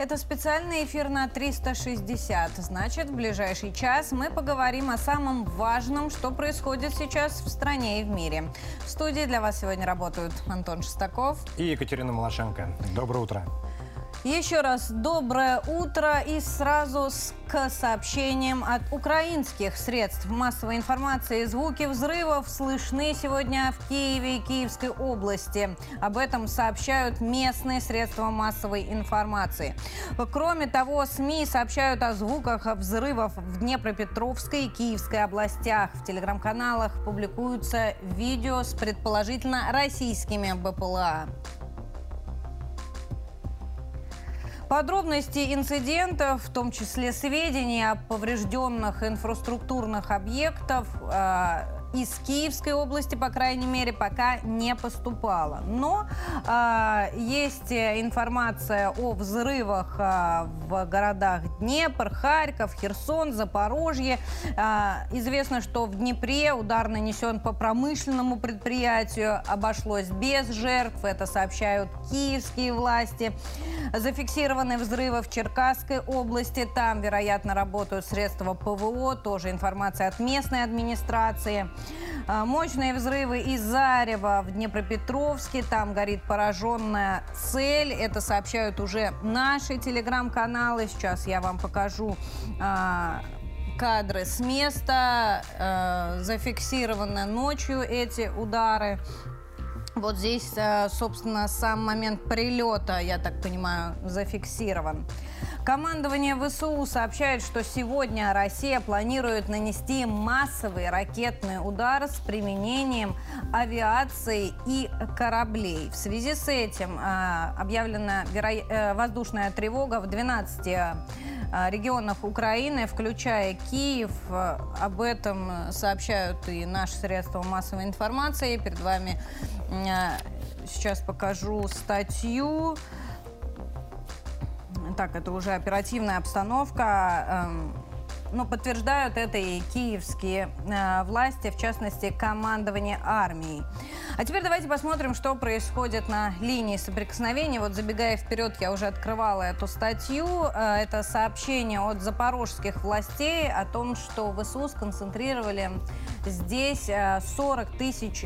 Это специальный эфир на 360. Значит, в ближайший час мы поговорим о самом важном, что происходит сейчас в стране и в мире. В студии для вас сегодня работают Антон Шестаков и Екатерина Малашенко. Доброе утро. Еще раз доброе утро и сразу с, к сообщениям от украинских средств массовой информации. Звуки взрывов слышны сегодня в Киеве и Киевской области. Об этом сообщают местные средства массовой информации. Кроме того, СМИ сообщают о звуках взрывов в Днепропетровской и Киевской областях. В телеграм-каналах публикуются видео с предположительно российскими БПЛА. Подробности инцидентов, в том числе сведения о поврежденных инфраструктурных объектах, э, из Киевской области, по крайней мере, пока не поступало. Но э, есть информация о взрывах э, в городах Днепр, Харьков, Херсон, Запорожье. Э, известно, что в Днепре удар нанесен по промышленному предприятию, обошлось без жертв. Это сообщают киевские власти. Зафиксированы взрывы в Черкасской области. Там, вероятно, работают средства ПВО. Тоже информация от местной администрации. А, мощные взрывы из Зарева в Днепропетровске. Там горит пораженная цель. Это сообщают уже наши телеграм-каналы. Сейчас я вам покажу а, кадры с места. А, зафиксированы ночью эти удары. Вот здесь, собственно, сам момент прилета, я так понимаю, зафиксирован. Командование ВСУ сообщает, что сегодня Россия планирует нанести массовый ракетный удар с применением авиации и кораблей. В связи с этим э, объявлена веро... э, воздушная тревога в 12 э, регионах Украины, включая Киев. Об этом сообщают и наши средства массовой информации. Перед вами сейчас покажу статью. Так, это уже оперативная обстановка. Но подтверждают это и киевские э, власти, в частности, командование армией. А теперь давайте посмотрим, что происходит на линии соприкосновения. Вот забегая вперед, я уже открывала эту статью. Э, это сообщение от запорожских властей о том, что ВСУ сконцентрировали здесь 40 э, тысяч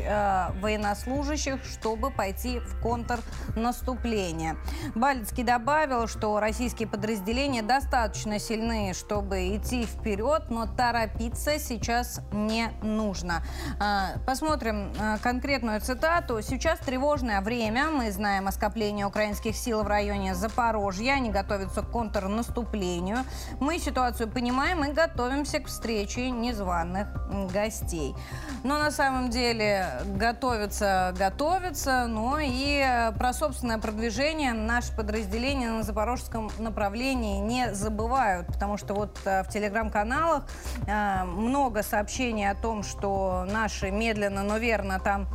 военнослужащих, чтобы пойти в контрнаступление. Балицкий добавил, что российские подразделения достаточно сильны, чтобы идти вперед, но торопиться сейчас не нужно. Э, посмотрим конкретную цитату. Сейчас тревожное время. Мы знаем о скоплении украинских сил в районе Запорожья. Они готовятся к контрнаступлению. Мы ситуацию понимаем и готовимся к встрече незваных гостей. Но на самом деле готовится, готовится, но и э, про собственное продвижение наши подразделения на запорожском направлении не забывают, потому что вот э, в телеграм-каналах. Э, много сообщений о том, что наши медленно, но верно там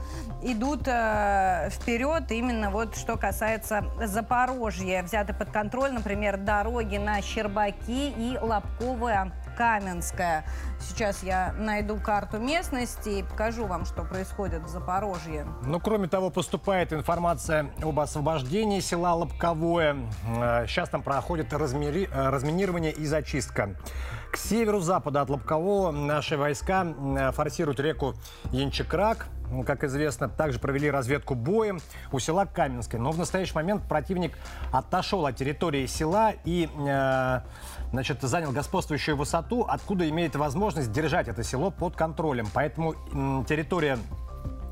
идут вперед, именно вот что касается Запорожья. Взяты под контроль, например, дороги на Щербаки и Лобковая Каменская. Сейчас я найду карту местности и покажу вам, что происходит в Запорожье. Ну, кроме того, поступает информация об освобождении села Лобковое. Э, сейчас там проходит размери... Э, разминирование и зачистка. К северу-западу от Лобкового наши войска э, форсируют реку Янчекрак. Как известно, также провели разведку боем у села Каменское. Но в настоящий момент противник отошел от территории села и э, значит, занял господствующую высоту, откуда имеет возможность держать это село под контролем. Поэтому территория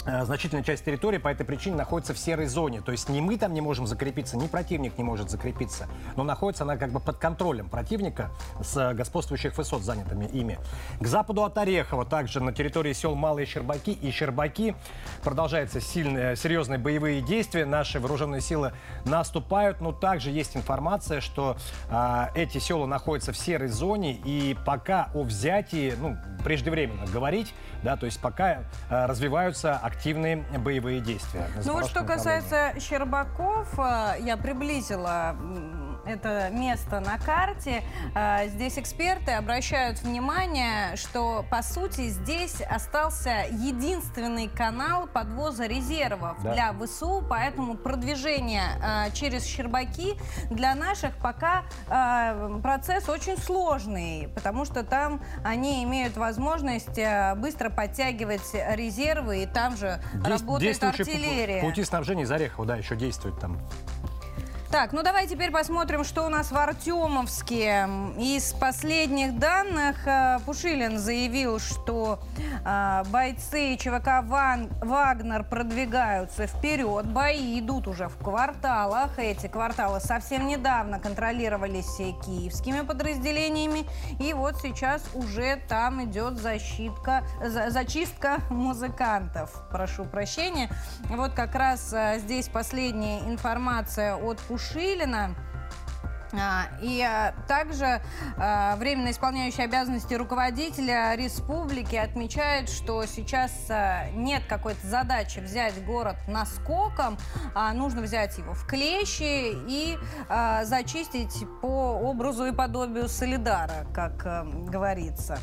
значительная часть территории по этой причине находится в серой зоне. То есть ни мы там не можем закрепиться, ни противник не может закрепиться. Но находится она как бы под контролем противника с господствующих высот, занятыми ими. К западу от Орехова, также на территории сел Малые Щербаки и Щербаки, продолжаются сильные, серьезные боевые действия. Наши вооруженные силы наступают, но также есть информация, что а, эти села находятся в серой зоне, и пока о взятии, ну, преждевременно говорить, да, то есть пока а, развиваются активные боевые действия. Ну вот что касается Щербаков, э, я приблизила это место на карте, э, здесь эксперты обращают внимание, что, по сути, здесь остался единственный канал подвоза резервов Да. для ВСУ, поэтому продвижение э, через Щербаки для наших пока э, процесс очень сложный, потому что там они имеют возможность быстро подтягивать резервы, и там же Дейс- работает артиллерия. пути снабжения из Орехова, да, еще действует там. Так, ну давай теперь посмотрим, что у нас в Артемовске. Из последних данных э, Пушилин заявил, что э, бойцы ЧВК «Вагнер» продвигаются вперед. Бои идут уже в кварталах. Эти кварталы совсем недавно контролировались э, киевскими подразделениями. И вот сейчас уже там идет защитка, за- зачистка музыкантов. Прошу прощения. Вот как раз здесь последняя информация от Пушилина. А, И а, также а, временно исполняющий обязанности руководителя республики отмечает, что сейчас нет какой-то задачи взять город наскоком, а нужно взять его в клещи и зачистить по образу и подобию Солидара, как говорится.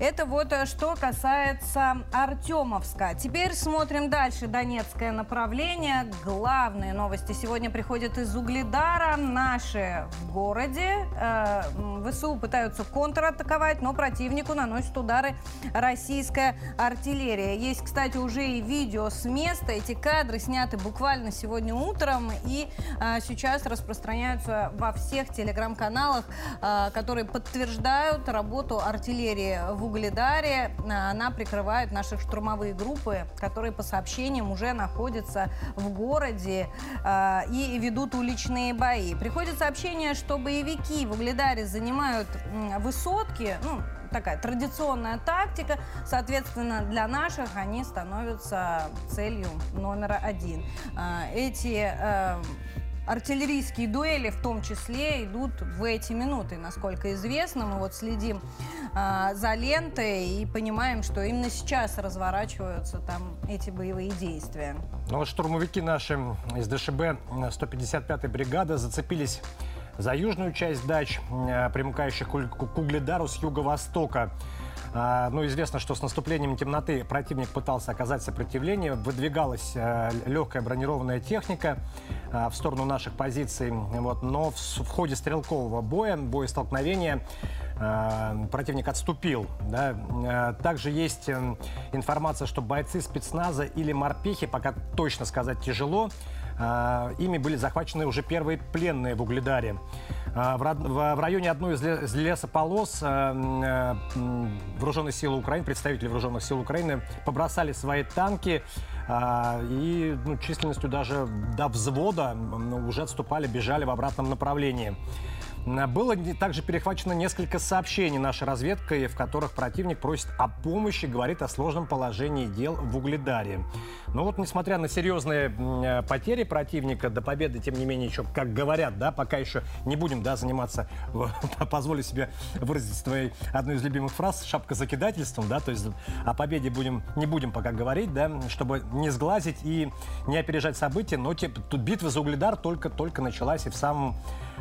Это вот э, что касается Артемовска. Теперь смотрим дальше. Донецкое направление. Главные новости сегодня приходят из Угледара. Наши в городе. Э, ВСУ пытаются контратаковать, но противнику наносит удары российская артиллерия. Есть, кстати, уже и видео с места. Эти кадры сняты буквально сегодня утром и э, сейчас распространяются во всех телеграм-каналах, э, которые подтверждают работу артиллерии в Угледаре. Э, Она прикрывает наши штурмовые группы, которые по сообщениям уже находятся в городе э, и ведут уличные бои. Приходит сообщение, что боевики в Угледаре занимают высотки, ну, такая традиционная тактика. Соответственно, для наших они становятся целью номер один. А, Эти артиллерийские дуэли в том числе идут в эти минуты, насколько известно. Мы вот следим а, за лентой и понимаем, что именно сейчас разворачиваются там эти боевые действия. Ну штурмовики наши из ДШБ 155-й бригады зацепились за южную часть дач, э, примыкающих к Угледару с юго-востока. А, Ну, известно, что с наступлением темноты противник пытался оказать сопротивление. Выдвигалась э, легкая бронированная техника э, в сторону наших позиций. Вот. Но в, в ходе стрелкового боя, боестолкновения, э, противник отступил. да. Э, Также есть э, информация, что бойцы спецназа или морпехи, пока точно сказать тяжело, э, ими были захвачены уже первые пленные в Угледаре. Э, В, районе одной из ле- из лесополос м, вооруженные силы Украины, представители вооруженных сил Украины побросали свои танки и ну, численностью даже до взвода уже отступали, бежали в обратном направлении. Было также перехвачено несколько сообщений нашей разведкой, в которых противник просит о помощи, говорит о сложном положении дел в Угледаре. Но вот, несмотря на серьезные э, потери противника, до победы, тем не менее, еще, как говорят, да, пока еще не будем да, заниматься, позволю себе выразить своей одной из любимых фраз, шапкозакидательством, да, то есть о победе будем, не будем пока говорить, да, чтобы не сглазить и не опережать события, но те- тут битва за Угледар только-только началась и в самом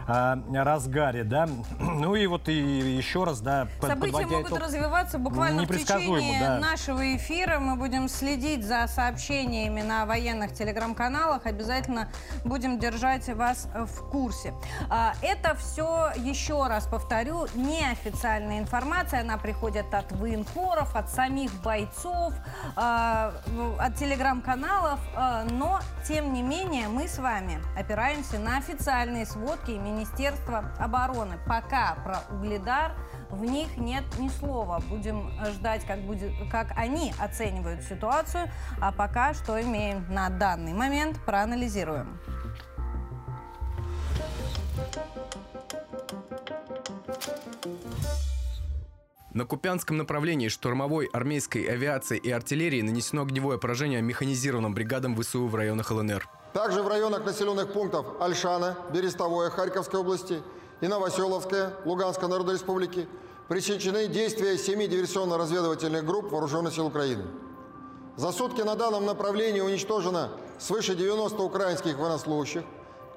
а, разгаре, да. Ну и вот и еще раз, да, События могут итог. развиваться буквально в течение да. нашего эфира. Мы будем следить за сообщениями на военных телеграм-каналах. Обязательно будем держать вас в курсе. А, Это все, еще раз повторю, неофициальная информация. Она приходит от военкоров, от самих бойцов, а, от телеграм-каналов. а, Но, тем не менее, мы с вами опираемся на официальные сводки Министерства обороны. Пока про Угледар в них нет ни слова. Будем ждать, как, будет, как они оценивают ситуацию. А пока что имеем на данный момент, проанализируем. На Купянском направлении штурмовой армейской авиации и артиллерии нанесено огневое поражение механизированным бригадам ВСУ в районах ЛНР. Также в районах населенных пунктов Альшана, Берестовое Харьковской области и Новоселовская Луганской Народной Республики пресечены действия семи диверсионно-разведывательных групп Вооруженных сил Украины. За сутки на данном направлении уничтожено свыше 90 украинских военнослужащих,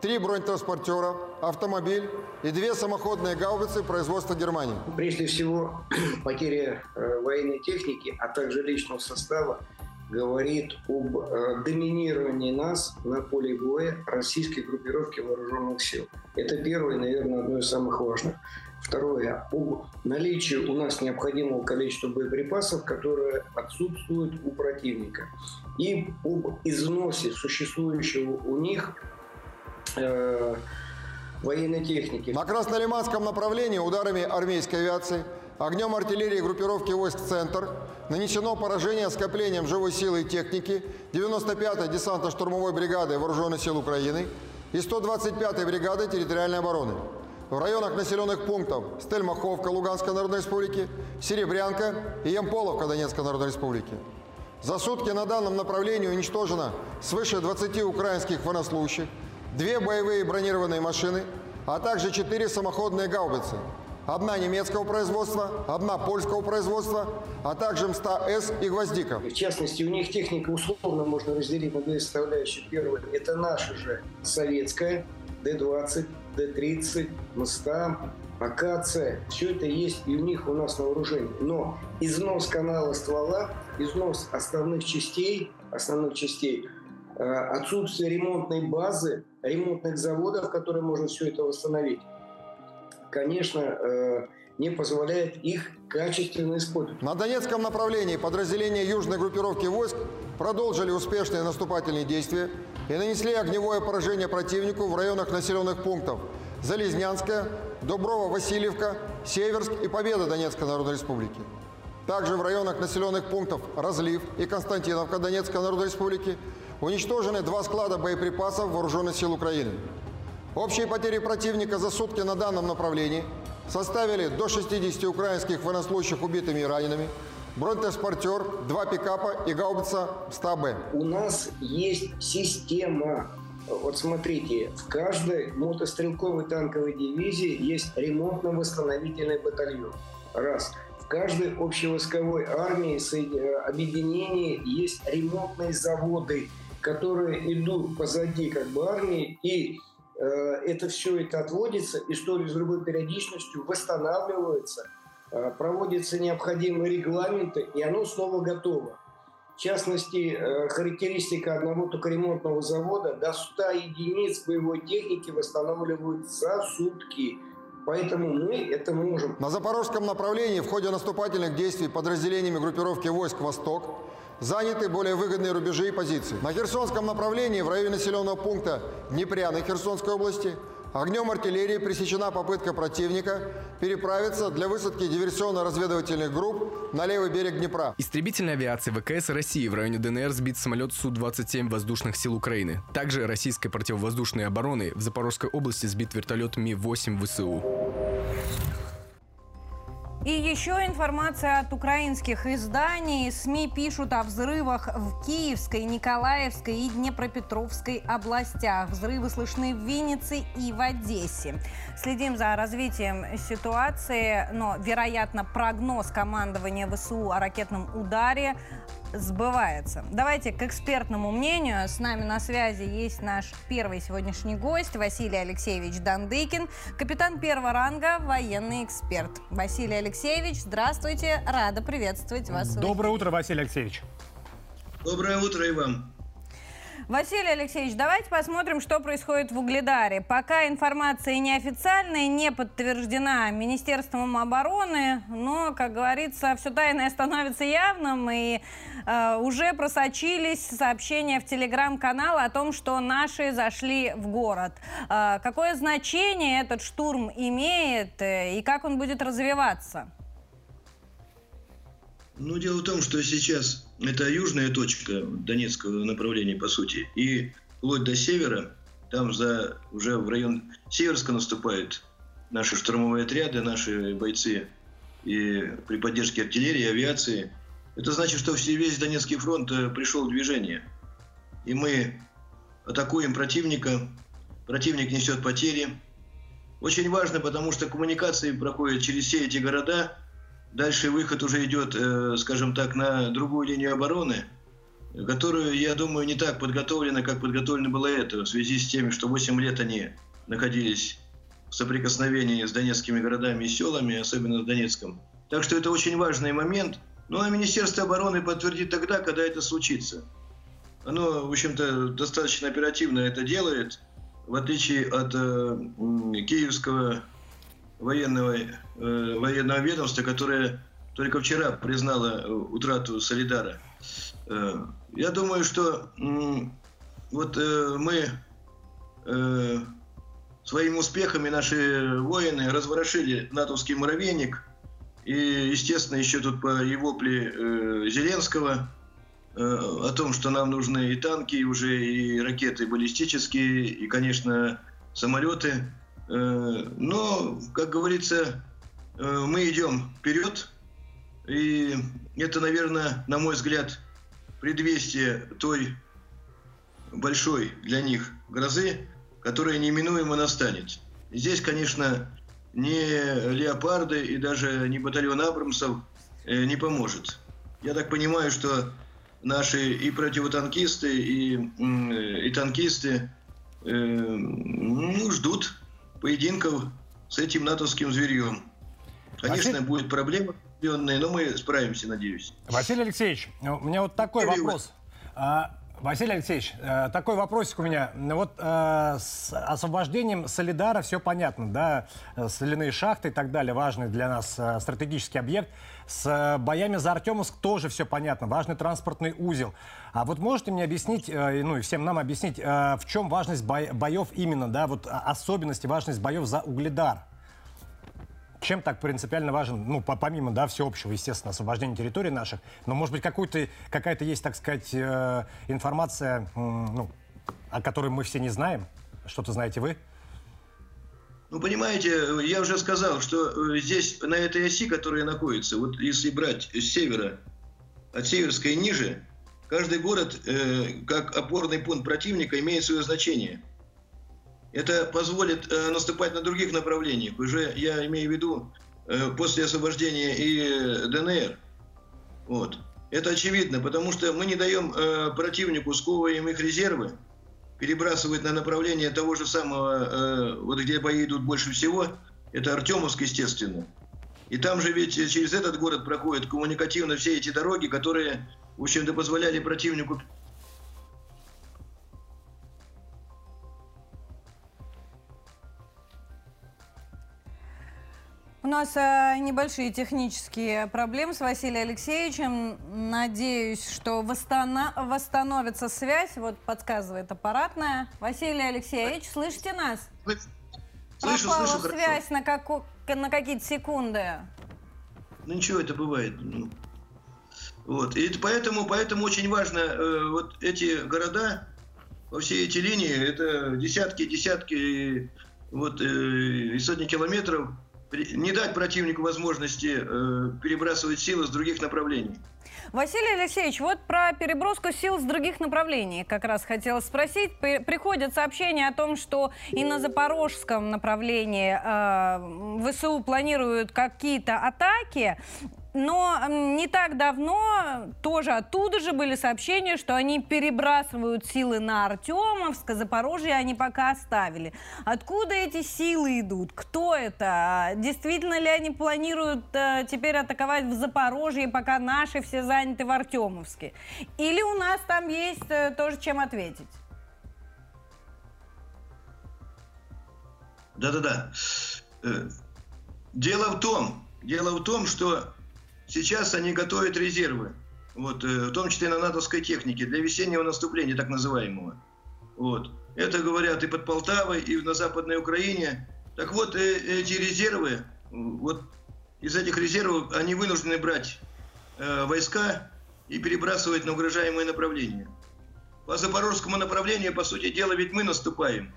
три бронетранспортера, автомобиль и две самоходные гаубицы производства Германии. Прежде всего, потеря э, военной техники, а также личного состава говорит об э, доминировании нас на поле боя российской группировки вооруженных сил. Это первое, наверное, одно из самых важных. Второе, об наличии у нас необходимого количества боеприпасов, которые отсутствуют у противника. И об износе существующего у них э, военной техники. На Краснолиманском направлении ударами армейской авиации, огнем артиллерии группировки войск «Центр» нанесено поражение скоплением живой силы и техники 95-й десантно-штурмовой бригады Вооруженных сил Украины и 125-й бригады территориальной обороны в районах населенных пунктов Стельмаховка Луганской Народной Республики, Серебрянка и Ямполовка Донецкой Народной Республики. За сутки на данном направлении уничтожено свыше 20 украинских военнослужащих, две боевые бронированные машины, а также четыре самоходные гаубицы. Одна немецкого производства, одна польского производства, а также МСТА-С и «Гвоздика». В частности, у них техника условно можно разделить на две составляющие. Первое – это наша же советская, Д-20, Д-30, МСТА, акация. Все это есть и у них, у нас на вооружении. Но износ канала ствола, износ основных частей, основных частей, э, отсутствие ремонтной базы, ремонтных заводов, которые можно все это восстановить, конечно, э, не позволяет их качественно использовать. На Донецком направлении подразделения южной группировки войск продолжили успешные наступательные действия и нанесли огневое поражение противнику в районах населенных пунктов Залезнянская, Дуброво-Васильевка, Северск и Победа Донецкой Народной Республики. Также в районах населенных пунктов Разлив и Константиновка Донецкой Народной Республики уничтожены два склада боеприпасов Вооруженных сил Украины. Общие потери противника за сутки на данном направлении составили до 60 украинских военнослужащих убитыми и ранеными, бронетранспортер, два пикапа и гаубица 100Б. У нас есть система. Вот смотрите, в каждой мотострелковой танковой дивизии есть ремонтно-восстановительный батальон. Раз. В каждой общевойсковой армии, объединении есть ремонтные заводы, которые идут позади как бы армии и это все это отводится, история с другой периодичностью восстанавливается, э, проводятся необходимые регламенты, и оно снова готово. В частности, э, характеристика одного только ремонтного завода до 100 единиц боевой техники восстанавливают за сутки. Поэтому мы это можем. На запорожском направлении в ходе наступательных действий подразделениями группировки войск «Восток» заняты более выгодные рубежи и позиции. На Херсонском направлении в районе населенного пункта Днепряны Херсонской области огнем артиллерии пресечена попытка противника переправиться для высадки диверсионно-разведывательных групп на левый берег Днепра. Истребительной авиации ВКС России в районе ДНР сбит самолет Су-27 воздушных сил Украины. Также российской противовоздушной обороны в Запорожской области сбит вертолет Ми-8 ВСУ. И еще информация от украинских изданий. СМИ пишут о взрывах в Киевской, Николаевской и Днепропетровской областях. Взрывы слышны в Виннице и в Одессе. Следим за развитием ситуации, но, вероятно, прогноз командования ВСУ о ракетном ударе сбывается. Давайте к экспертному мнению. С нами на связи есть наш первый сегодняшний гость Василий Алексеевич Дандыкин, капитан первого ранга, военный эксперт. Василий Алексеевич, здравствуйте, рада приветствовать вас. Доброе утро, Василий Алексеевич. Доброе утро и вам. Василий Алексеевич, давайте посмотрим, что происходит в Угледаре. Пока информация неофициальная, не подтверждена Министерством обороны, но, как говорится, все тайное становится явным, и э, уже просочились сообщения в телеграм-канал о том, что наши зашли в город. Э, какое значение этот штурм имеет э, и как он будет развиваться? Ну, дело в том, что сейчас это южная точка Донецкого направления, по сути, и вплоть до севера, там за, уже в район Северска наступают наши штурмовые отряды, наши бойцы, и при поддержке артиллерии, авиации. Это значит, что весь Донецкий фронт э, пришел в движение. И мы атакуем противника, противник несет потери. Очень важно, потому что коммуникации проходят через все эти города – Дальше выход уже идет, э, скажем так, на другую линию обороны. которую, я думаю, не так подготовлена, как подготовлено было это, в связи с тем, что 8 лет они находились в соприкосновении с донецкими городами и селами, особенно с Донецком. Так что это очень важный момент. Ну а Министерство обороны подтвердит тогда, когда это случится. Оно, в общем-то, достаточно оперативно это делает, в отличие от э, киевского военного, э, военного ведомства, которое только вчера признало э, утрату Солидара. Э, я думаю, что э, вот э, мы э, своими успехами наши воины разворошили натовский муравейник. И, естественно, еще тут по Евопле э, Зеленского э, о том, что нам нужны и танки, и уже и ракеты баллистические, и, конечно, самолеты. Э, но, как говорится, э, мы идем вперед. И это, наверное, на мой взгляд, предвестие той большой для них грозы, которая неминуемо настанет. Здесь, конечно, ни леопарды и даже не батальон Абрамсов э, не поможет. Я так понимаю, что наши и противотанкисты, и, и танкисты э, ну, ждут поединков с этим натовским зверьем. Конечно, Василий... будет проблема, но мы справимся, надеюсь. Василий Алексеевич, у меня вот такой вопрос. А, Василий Алексеевич, э, такой вопросик у меня. Вот э, с освобождением Солидара все понятно, да, соляные шахты и так далее, важный для нас э, стратегический объект. С боями за Артемовск тоже все понятно, важный транспортный узел. А вот можете мне объяснить, ну и всем нам объяснить, в чем важность боев именно, да, вот особенности, важность боев за Угледар? Чем так принципиально важен, ну, помимо, да, всеобщего, естественно, освобождения территорий наших, но, может быть, какая-то есть, так сказать, э, информация, ну, о которой мы все не знаем? Что-то знаете вы? Ну, понимаете, я уже сказал, что э, здесь, на этой оси, которая находится, вот если брать с севера, от Северской ниже, каждый город, э, как опорный пункт противника, имеет свое значение – это позволит э, наступать на других направлениях. Уже я имею в виду э, после освобождения и ДНР. Вот. Это очевидно, потому что мы не даем э, противнику, сковываем их резервы, перебрасывать на направление того же самого, э, вот где бои идут больше всего, это Артемовск, естественно. И там же ведь через этот город проходят коммуникативно все эти дороги, которые, в общем-то, позволяли противнику У нас э, небольшие технические проблемы с Василием Алексеевичем. Надеюсь, что восстановится связь. Вот подсказывает аппаратная. Василий Алексеевич, слышите нас? Слышу, Пропала слышу, связь на, како на какие-то секунды. Ну ничего, это бывает. Ну. Вот. И поэтому, поэтому очень важно э, вот эти города, все эти линии, это десятки, десятки вот, э, и сотни километров не дать противнику возможности э, перебрасывать силы с других направлений. Василий Алексеевич, вот про переброску сил с других направлений как раз хотела спросить. Приходят сообщения о том, что и на запорожском направлении э, ВСУ планируют какие-то атаки. Но не так давно тоже оттуда же были сообщения, что они перебрасывают силы на Артемовск, а Запорожье они пока оставили. Откуда эти силы идут? Кто это? Действительно ли они планируют э, теперь атаковать в Запорожье, пока наши все заняты в Артемовске? Или у нас там есть э, тоже чем ответить? Да-да-да. Э, дело в том, дело в том, что Сейчас они готовят резервы, вот, э, в том числе на натовской технике, для весеннего наступления, так называемого. Вот. Это говорят и под Полтавой, и на Западной Украине. Так вот, э, эти резервы, вот из этих резервов они вынуждены брать э, войска и перебрасывать на угрожаемые направления. По запорожскому направлению, по сути дела, ведь мы наступаем.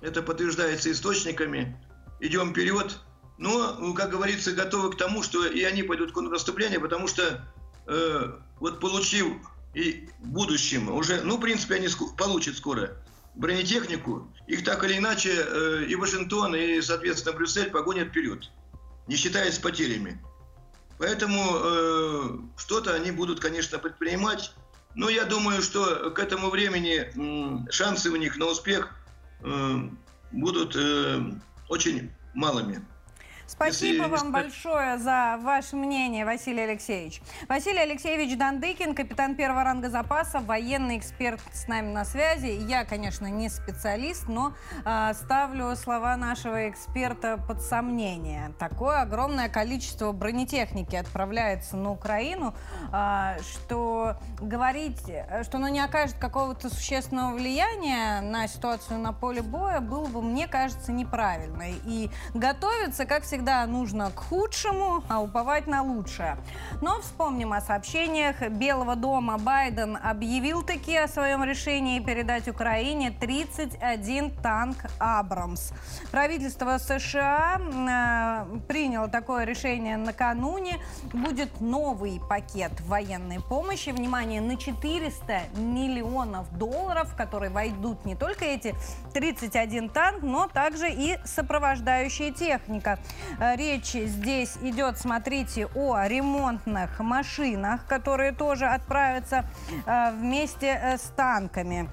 Это подтверждается источниками. Идем вперед, но, ну, как говорится, готовы к тому, что и они пойдут в контрнаступление, потому что э, вот получив и в будущем уже, ну, в принципе, они ск получат скоро бронетехнику, их так или иначе э, и Вашингтон, и, соответственно, Брюссель погонят вперед, не считаясь потерями. Поэтому э, что-то они будут, конечно, предпринимать, Ну, я думаю, что к этому времени шансы у них на успех э, будут э, очень малыми. Спасибо Если... вам большое за ваше мнение, Василий Алексеевич. Василий Алексеевич Дандыкин, капитан первого ранга запаса, военный эксперт с нами на связи. Я, конечно, не специалист, но э, ставлю слова нашего эксперта под сомнение. Такое огромное количество бронетехники отправляется на Украину, э, что говорить, что оно не окажет какого-то существенного влияния на ситуацию на поле боя, было бы, мне кажется, неправильно. И готовиться, как всегда, всегда нужно к худшему, а уповать на лучшее. Но вспомним о сообщениях. Белого дома Байден объявил таки о своем решении передать Украине 31 танк «Абрамс». Правительство США э, приняло такое решение накануне. Будет новый пакет военной помощи. Внимание, на 400 миллионов долларов, в которые войдут не только эти 31 танк, но также и сопровождающая техника. Э, речь здесь идет, смотрите, о ремонтных машинах, которые тоже отправятся э, вместе э, с танками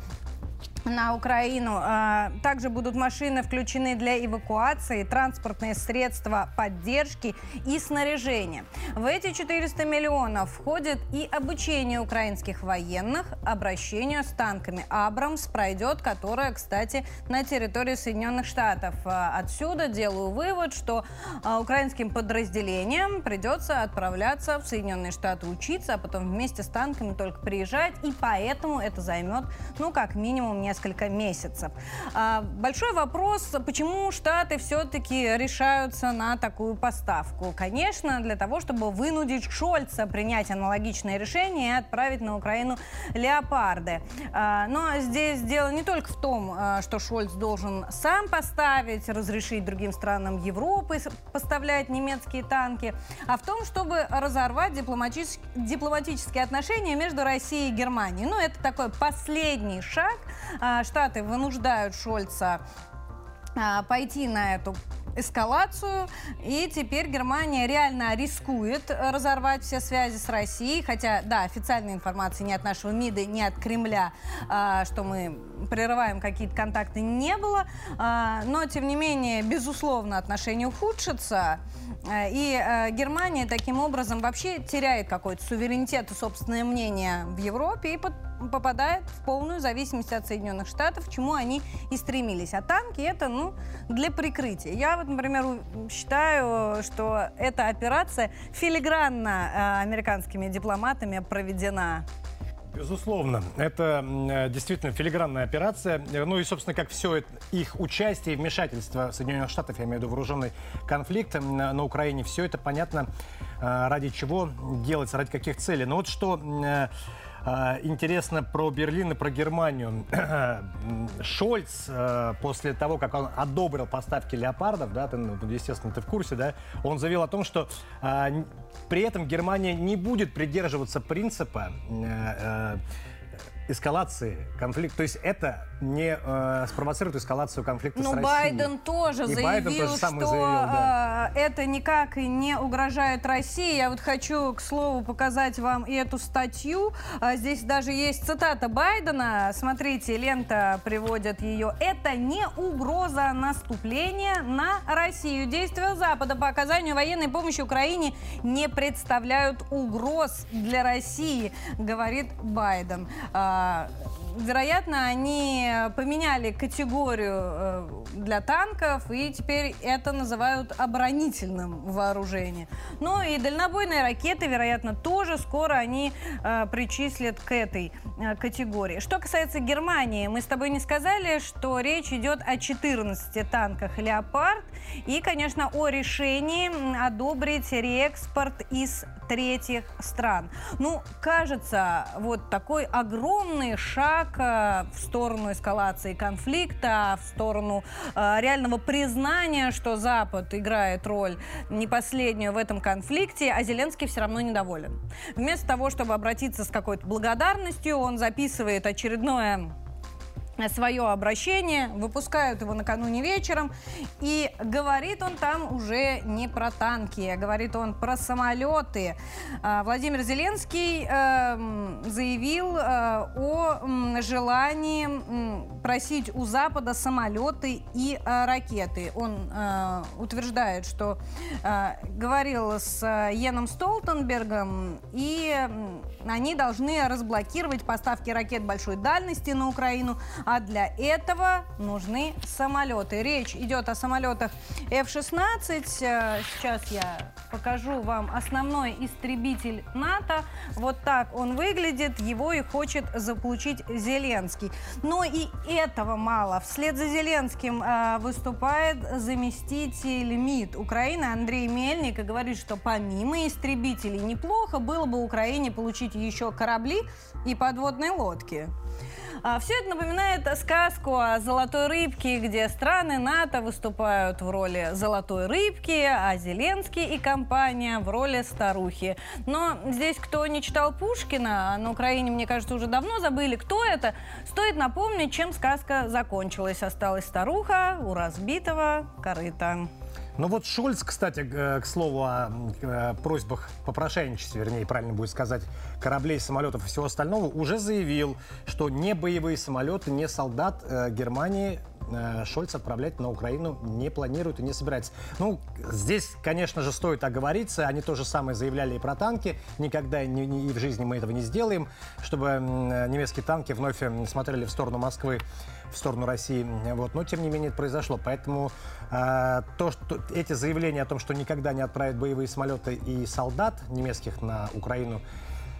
на Украину. А, также будут машины включены для эвакуации, транспортные средства поддержки и снаряжения. В эти 400 миллионов входит и обучение украинских военных обращению с танками. «Абрамс» пройдет, которая, кстати, на территории Соединенных Штатов. А, отсюда делаю вывод, что а, украинским подразделениям придется отправляться в Соединенные Штаты учиться, а потом вместе с танками только приезжать, и поэтому это займет, ну, как минимум, несколько несколько месяцев. А, большой вопрос, почему Штаты все-таки решаются на такую поставку? Конечно, для того, чтобы вынудить Шольца принять аналогичное решение и отправить на Украину леопарды. А, но здесь дело не только в том, а, что Шольц должен сам поставить, разрешить другим странам Европы поставлять немецкие танки, а в том, чтобы разорвать дипломатические отношения между Россией и Германией. Ну, это такой последний шаг Штаты вынуждают Шольца а, пойти на эту эскалацию, и теперь Германия реально рискует разорвать все связи с Россией, хотя, да, официальной информации ни от нашего МИДа, ни от Кремля, а, что мы прерываем какие-то контакты, не было, но, тем не менее, безусловно, отношения ухудшатся, и Германия таким образом вообще теряет какой-то суверенитет и собственное мнение в Европе и попадает в полную зависимость от Соединенных Штатов, к чему они и стремились. А танки это, ну, для прикрытия. Я вот, например, считаю, что эта операция филигранно э, американскими дипломатами проведена. Безусловно, это э, действительно филигранная операция. Ну и, собственно, как все их участие и вмешательство Соединенных Штатов, я имею в виду вооруженный конфликт на Украине, все это понятно, э, ради чего делается, ради каких целей. Но вот что а, интересно про Берлин и про Германию. Шольц э, после того, как он одобрил поставки леопардов, да, ты, ну, естественно, ты в курсе, да, он заявил о том, что а, при этом Германия не будет придерживаться принципа э, э, эскалации конфликта. То есть это не э, спровоцирует эскалацию конфликта Но с Россией. Байден тоже и заявил, Байден тоже что заявил, да. э, это никак не угрожает России. Я вот хочу, к слову, показать вам и эту статью. А, здесь даже есть цитата Байдена. Смотрите, лента приводит ее. Это не угроза наступления на Россию. Действия Запада по оказанию военной помощи Украине не представляют угроз для России, говорит Байден. Э, uh, вероятно, они поменяли категорию э, для танков, и теперь это называют оборонительным вооружением. Ну и дальнобойные ракеты, вероятно, тоже скоро они э, причислят к этой э, категории. Что касается Германии, мы с тобой не сказали, что речь идет о 14 танках «Леопард» и, конечно, о решении одобрить реэкспорт из третьих стран. Ну, кажется, вот такой огромный шаг э, в сторону эскалации конфликта, в сторону э, реального признания, что Запад играет роль не последнюю в этом конфликте, а Зеленский все равно недоволен. Вместо того, чтобы обратиться с какой-то благодарностью, он записывает очередное свое обращение, выпускают его накануне вечером, и говорит он там уже не про танки, а говорит он про самолеты. А, Владимир Зеленский э, заявил э, о желании просить у Запада самолеты и э, ракеты. Он утверждает, что говорил с Йеном Столтенбергом, и они должны разблокировать поставки ракет большой дальности на Украину, а для этого нужны самолеты. Речь идет о самолетах F-16. Э, сейчас я покажу вам основной истребитель НАТО. Вот так он выглядит. Его и хочет заполучить Зеленский. Но и этого мало. Вслед за Зеленским э, выступает заместитель МИД Украины Андрей Мельник и говорит, что помимо истребителей неплохо было бы Украине получить еще корабли и подводные лодки. А, все это напоминает сказку о золотой рыбке, где страны НАТО выступают в роли золотой рыбки, а Зеленский и компания в роли старухи. Но здесь кто не читал Пушкина, на Украине, мне кажется, уже давно забыли, кто это, стоит напомнить, чем сказка закончилась. Осталась старуха у разбитого корыта. Ну вот Шольц, кстати, э, к слову о э, просьбах попрошайничестве, вернее, правильно будет сказать, кораблей, самолетов и всего остального, уже заявил, что не боевые самолеты, не солдат э, Германии Шольц отправлять на Украину не планирует и не собирается. Ну, здесь, конечно же, стоит оговориться. Они то же самое заявляли и про танки. Никогда и, и в жизни мы этого не сделаем, чтобы немецкие танки вновь смотрели в сторону Москвы в сторону России. Вот. Но, тем не менее, это произошло. Поэтому э, то, что эти заявления о том, что никогда не отправят боевые самолеты и солдат немецких на Украину,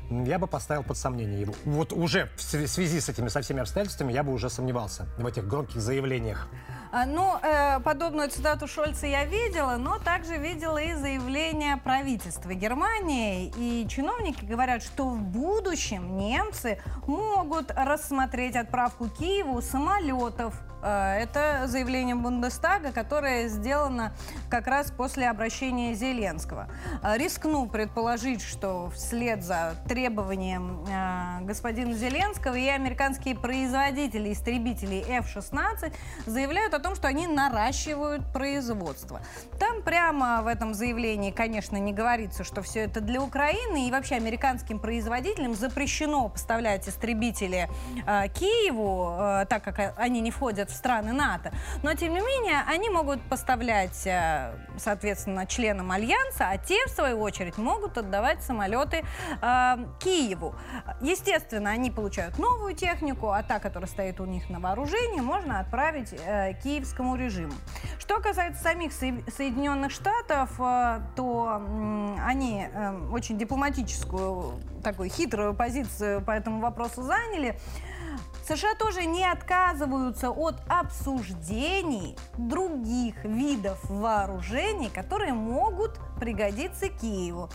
я бы поставил под сомнение его. Вот уже в связи с этими со всеми обстоятельствами я бы уже сомневался в этих громких заявлениях. А, ну, э, подобную цитату Шольца я видела, но также видела и заявление правительства Германии. И чиновники говорят, что в будущем немцы могут рассмотреть отправку Киеву самолетов это заявление Бундестага, которое сделано как раз после обращения Зеленского. Э, рискну предположить, что вслед за требованием э, господина Зеленского и американские производители истребителей F-16 заявляют о том, что они наращивают производство. Там прямо в этом заявлении, конечно, не говорится, что все это для Украины, и вообще американским производителям запрещено поставлять истребители Киеву, так как они не входят в страны НАТО. Но, тем не менее, они могут поставлять, э, соответственно, членам Альянса, а те, в свою очередь, могут отдавать самолеты э, Киеву. Естественно, они получают новую технику, а та, которая стоит у них на вооружении, можно отправить э, киевскому режиму. Что касается самих Соединенных Штатов, э, то э, они э, очень дипломатическую, такую хитрую позицию по этому вопросу заняли. США тоже не отказываются от обсуждений других видов вооружений, которые могут пригодиться Киеву.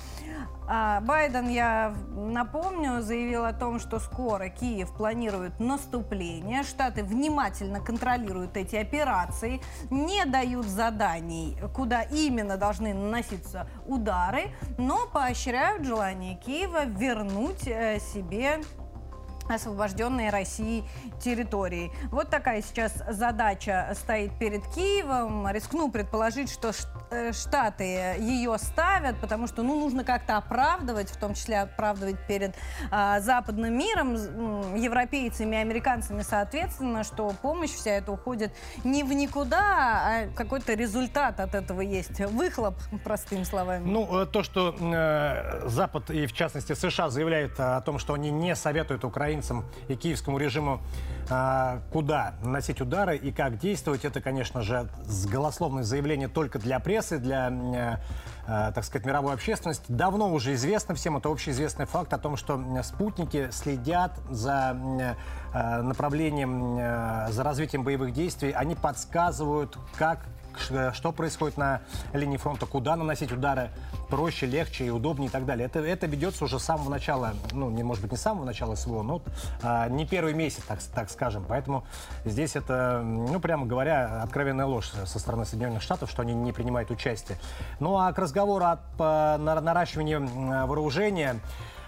А Байден, я напомню, заявил о том, что скоро Киев планирует наступление. Штаты внимательно контролируют эти операции, не дают заданий, куда именно должны наноситься удары, но поощряют желание Киева вернуть э, себе освобожденные России территории. Вот такая сейчас задача стоит перед Киевом. Рискну предположить, что Штаты ее ставят, потому что ну, нужно как-то оправдывать, в том числе оправдывать перед а, западным миром, европейцами, американцами, соответственно, что помощь вся эта уходит не в никуда, а какой-то результат от этого есть. Выхлоп, простыми словами. Ну, э, то, что э, Запад и, в частности, США заявляют о том, что они не советуют украинцам и киевскому режиму, а, куда наносить удары и как действовать, это, конечно же, голословное заявление только для прессы, для, э, э, так сказать, мировой общественности. Давно уже известно всем, это общеизвестный факт о том, что спутники следят за э, направлением, за развитием боевых действий, они подсказывают, как что происходит на линии фронта, куда наносить удары проще, легче и удобнее и так далее. Это, это ведется уже с самого начала, ну, не, может быть, не с самого начала СВО, но а, не первый месяц, так, так скажем. Поэтому здесь это, ну, прямо говоря, откровенная ложь со стороны Соединенных Штатов, что они не принимают участие. Ну, а к разговору о, о наращивании вооружения,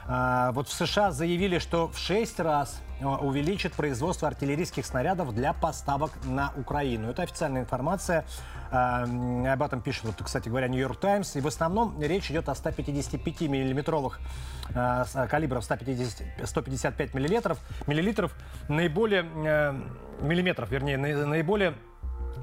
а, вот в США заявили, что в 6 раз э, увеличит производство артиллерийских снарядов для поставок на Украину. Это официальная информация. Э, об этом пишет, вот, кстати говоря, Нью-Йорк Таймс. И в основном речь идет о 155 миллиметровых э, калибров 150, 155 миллилитров, миллилитров наиболее э, миллиметров, вернее, наиболее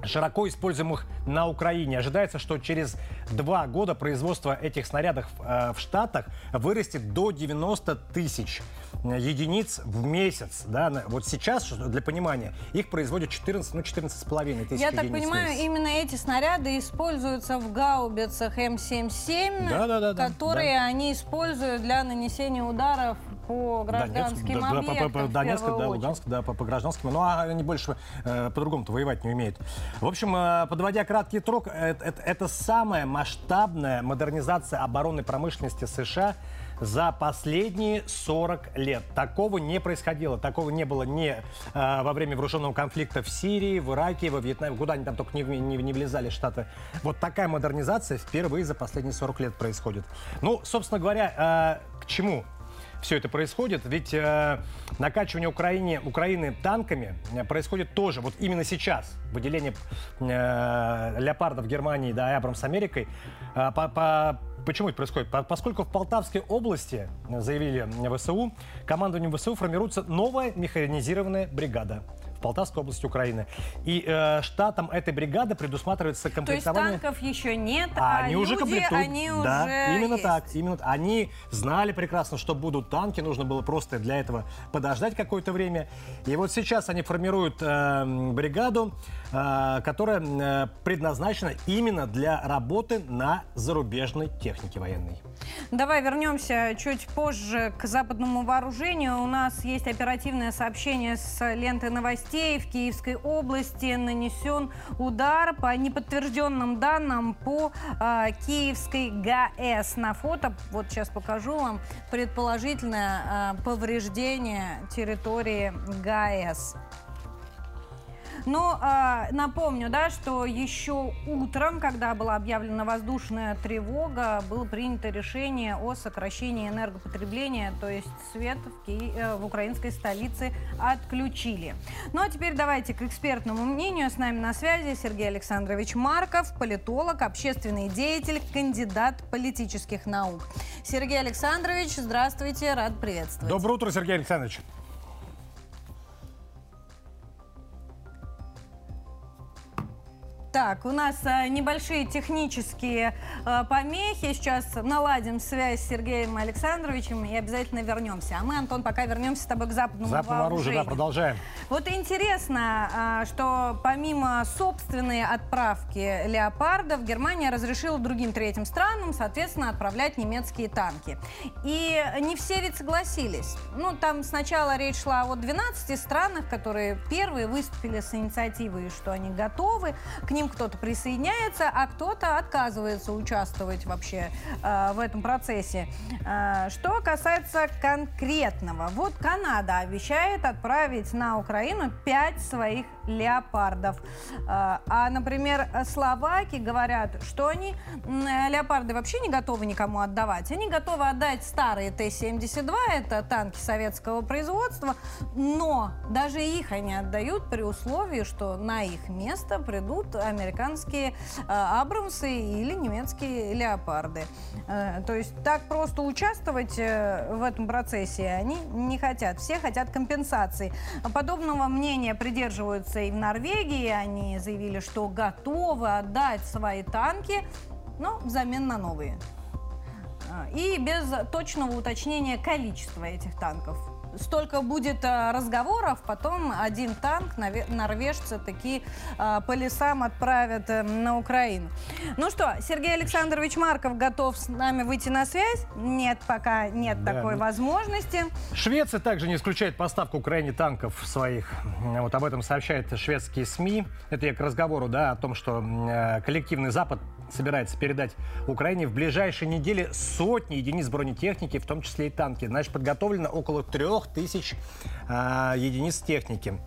широко используемых на Украине. Ожидается, что через два года производство этих снарядов э, в Штатах вырастет до 90 тысяч единиц в месяц. Да? Вот сейчас, для понимания, их производят 14, ну 14 с половиной тысяч Я так понимаю, именно эти снаряды используются в гаубицах М77, да, да, да, которые да. они используют для нанесения ударов по гражданским Донецк, объектам. Да, по, по, Донецк, да, Луганск, да, по, по гражданским. Ну, а они больше э, по-другому-то воевать не умеют. В общем, э, подводя краткий трок, это, это, это самая масштабная модернизация оборонной промышленности США за последние 40 лет. Такого не происходило, такого не было ни э, во время вооруженного конфликта в Сирии, в Ираке, во Вьетнаме, куда они там только не, не, не влезали, Штаты. Вот такая модернизация впервые за последние 40 лет происходит. Ну, собственно говоря, э, к чему все это происходит. Ведь э, накачивание Украине, Украины танками э, происходит тоже, вот именно сейчас, выделение э, леопардов Германии, да, Абрамс Америкой. Э, по, по, почему это происходит? По, поскольку в Полтавской области, э, заявили ВСУ, командованием ВСУ формируется новая механизированная бригада в Полтавской области Украины. И э, штатом этой бригады предусматривается комплектование... То есть танков еще нет, а, а они люди, уже комплектуют. Они да, уже именно есть. так. Именно, они знали прекрасно, что будут танки, нужно было просто для этого подождать какое-то время. И вот сейчас они формируют э, бригаду, э, которая э, предназначена именно для работы на зарубежной технике военной. Давай вернемся чуть позже к западному вооружению. У нас есть оперативное сообщение с ленты новостей. В Киевской области нанесен удар по неподтвержденным данным по э, Киевской ГАЭС. На фото, вот сейчас покажу вам, предположительное э, повреждение территории ГАЭС. Но э, напомню, да, что еще утром, когда была объявлена воздушная тревога, было принято решение о сокращении энергопотребления, то есть свет в, Ки... э, в украинской столице отключили. Ну а теперь давайте к экспертному мнению. С нами на связи Сергей Александрович Марков, политолог, общественный деятель, кандидат политических наук. Сергей Александрович, здравствуйте, рад приветствовать. Доброе утро, Сергей Александрович. Так, у нас а, небольшие технические а, помехи. Сейчас наладим связь с Сергеем Александровичем и обязательно вернемся. А мы, Антон, пока вернемся с тобой к западному Западному оружию, да, продолжаем. Вот интересно, а, что помимо собственной отправки леопардов, Германия разрешила другим третьим странам, соответственно, отправлять немецкие танки. И не все ведь согласились. Ну, там сначала речь шла о 12 странах, которые первые выступили с инициативой, что они готовы к ним кто-то присоединяется, а кто-то отказывается участвовать вообще э, в этом процессе. Э, что касается конкретного, вот Канада обещает отправить на Украину 5 своих леопардов. Э, а, например, словаки говорят, что они леопарды вообще не готовы никому отдавать. Они готовы отдать старые Т-72, это танки советского производства, но даже их они отдают при условии, что на их место придут американские э, Абрамсы или немецкие Леопарды. Э, то есть так просто участвовать э, в этом процессе они не хотят. Все хотят компенсации. Подобного мнения придерживаются и в Норвегии. Они заявили, что готовы отдать свои танки, но взамен на новые. И без точного уточнения количества этих танков столько будет э, разговоров, потом один танк норвежцы такие э, по лесам отправят э, на Украину. Ну что, Сергей Александрович Марков готов с нами выйти на связь? Нет, пока нет да, такой ну... возможности. Швеция также не исключает поставку Украине танков своих. Вот об этом сообщают шведские СМИ. Это я к разговору, да, о том, что коллективный Запад собирается передать Украине в ближайшие недели сотни единиц бронетехники, в том числе и танки. Значит, подготовлено около трех тысяч э, единиц техники.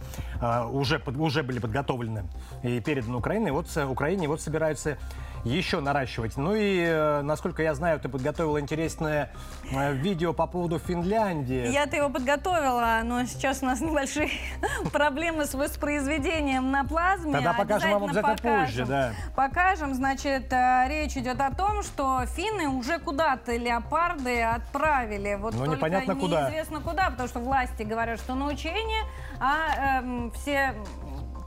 Э, уже, под, уже были подготовлены и переданы Украине. Вот Украине вот собираются еще наращивать. Ну и, э, насколько я знаю, ты подготовила интересное э, видео по поводу Финляндии. Я-то его подготовила, но сейчас у нас небольшие проблемы с воспроизведением на плазме. Тогда покажем вам обязательно позже, да. Покажем, значит, э, речь идет о том, что финны уже куда-то леопарды отправили. Вот Но только непонятно куда. неизвестно куда, потому что власти говорят, что на учение, а эм, все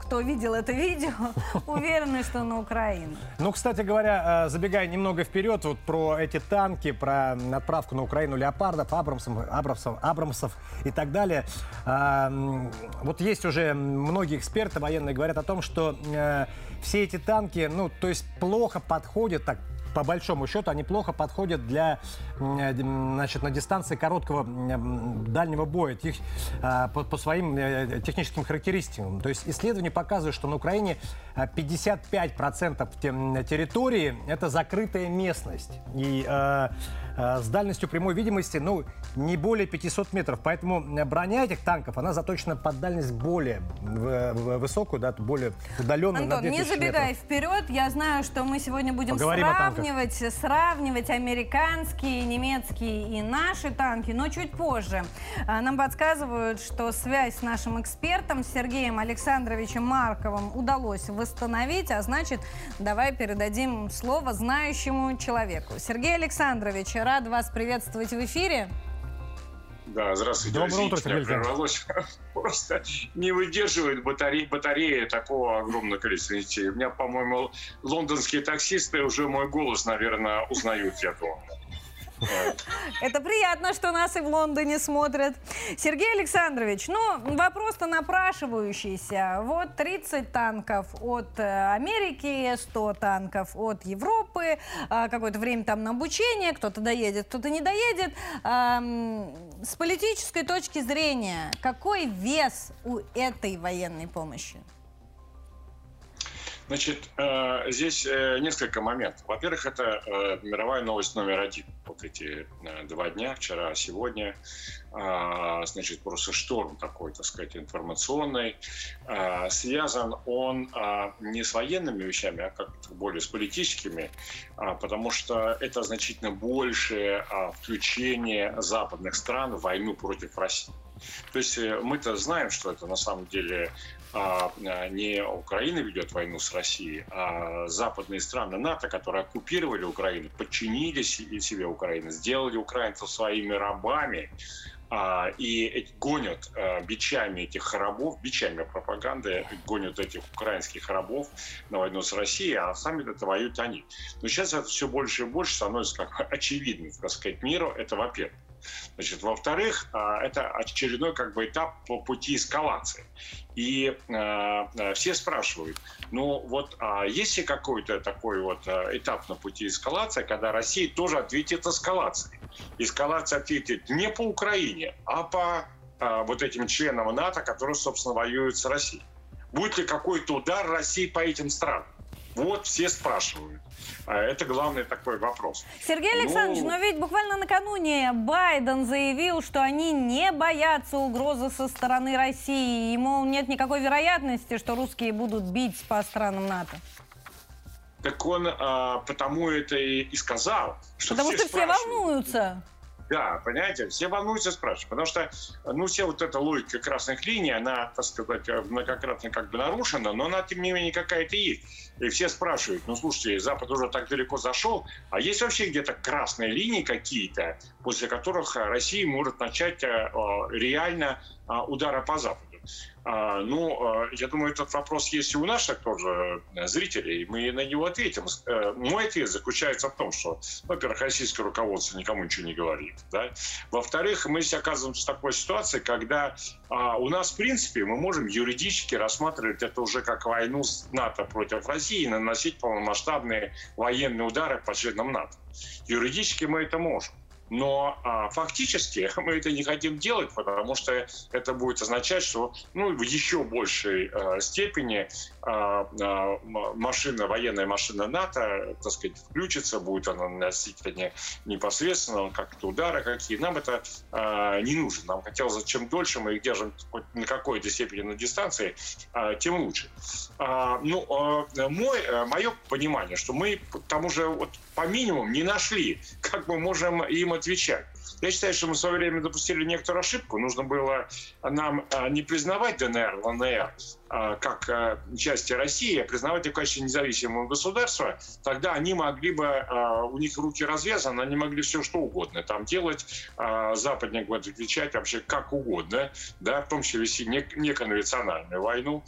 кто видел это видео, уверены, что на Украину. Ну, кстати говоря, э, забегая немного вперед, вот про эти танки, про отправку на Украину леопардов, Абрамсов, Абрамсов, Абрамсов и так далее. А, Вот есть уже многие эксперты военные говорят о том, что э, все эти танки, ну, то есть плохо подходят так по большому счету они плохо подходят для, э, значит, на дистанции короткого дальнего боя тех- а, по, по своим э, техническим характеристикам. То есть исследования показывают, что на Украине а, 55% те- территории это закрытая местность. И э, э, с дальностью прямой видимости, ну, не более 500 метров. Поэтому э, броня этих танков, она заточена под дальность более высокую, да, более удаленную. на Антон, не 2000 забегай метров. вперед. Я знаю, что мы сегодня будем Поговорим сравнивать, сравнивать американские, немецкие и наши танки, но чуть позже. А, Нам подсказывают, что связь с нашим экспертом Сергеем Александровичем Марковым удалось восстановить, а значит, давай передадим слово знающему человеку. Сергей Александрович, рад вас приветствовать в эфире. Да, здравствуйте. Доброе Извините, утро, Сергей прервалось. Просто не выдерживает батареи, батареи такого огромного количества детей. У меня, по-моему, лондонские таксисты уже мой голос, наверное, узнают, я думаю. Это приятно, что нас и в Лондоне смотрят. Сергей Александрович, ну, вопрос-то напрашивающийся. Вот 30 танков от э, Америки, 100 танков от Европы, а, какое-то время там на обучение, кто-то доедет, кто-то не доедет. Ам, С политической точки зрения, какой вес у этой военной помощи? Значит, э, здесь э, несколько моментов. Во-первых, это э, мировая новость номер один. Вот эти два дня, вчера, сегодня. А, Значит, просто шторм такой, так сказать, информационный. А, Связан он а, не с военными вещами, а как-то более с политическими, потому что это значительно большее включение западных стран в войну против России. То есть мы-то знаем, что это на самом деле не Украина ведет войну с Россией, а западные страны НАТО, которые оккупировали Украину, подчинили се- себе Украину, сделали украинцев своими рабами, а, и гонят а, бичами этих рабов, бичами пропаганды, гонят этих украинских рабов на войну с Россией, а сами это воюют они. Но сейчас это все больше и больше становится как очевидным, так сказать, миру. Это во-первых. Значит, во-вторых, а, это очередной как бы этап по пути эскалации. И э, все спрашивают, ну вот а есть ли какой-то такой вот этап на пути эскалации, когда Россия тоже ответит эскалацией? Эскалация ответит не по Украине, а по э, вот этим членам НАТО, которые, собственно, воюют с Россией. Будет ли какой-то удар России по этим странам? Вот все спрашивают. А Это главный такой вопрос. Сергей Александрович, Ну- но ведь буквально накануне Байден заявил, что они не боятся угрозы со стороны России. И, мол, нет никакой вероятности, что русские будут бить по странам НАТО. Так он а, потому это и, и сказал, что Потому все что все волнуются. Да, понимаете, все волнуются, спрашивают. Потому что, ну, все вот эта логика красных линий, она, так сказать, многократно как бы нарушена, но она, тем не менее, какая-то есть. И все спрашивают, ну, слушайте, Запад уже так далеко зашел, а есть вообще где-то красные линии какие-то, после которых Россия может начать а, а, реально а, удары по Западу? А, Ну, а, я думаю, этот вопрос есть и у наших тоже э, зрителей, мы на него ответим. Э, Мой ответ заключается в том, что, во-первых, российское руководство никому ничего не говорит. Да? Во-вторых, мы сейчас оказываемся в такой ситуации, когда а, у нас, в принципе, мы можем юридически рассматривать это уже как войну с НАТО против России и наносить полномасштабные военные удары по членам НАТО. Юридически мы это можем. Но а, фактически мы это не хотим делать, потому что это будет означать, что ну, в еще большей а, степени а, а, машина, военная машина НАТО, так сказать, включится, будет она наносить не, непосредственно как-то удары какие. Нам это а, не нужно. Нам хотелось, чем дольше мы их держим хоть на какой-то степени на дистанции, а, тем лучше. А, ну, а, мой, мое понимание, что мы к тому же вот по минимуму не нашли, как мы можем им отвечать. Я считаю, что мы в свое время допустили некоторую ошибку. Нужно было нам а, не признавать ДНР, ЛНР а, как а, части России, а признавать их в качестве независимого государства. Тогда они могли бы, у них руки развязаны, они могли все что угодно там делать. Западник будет отвечать вообще как угодно, да, в том числе вести неконвенциональную войну,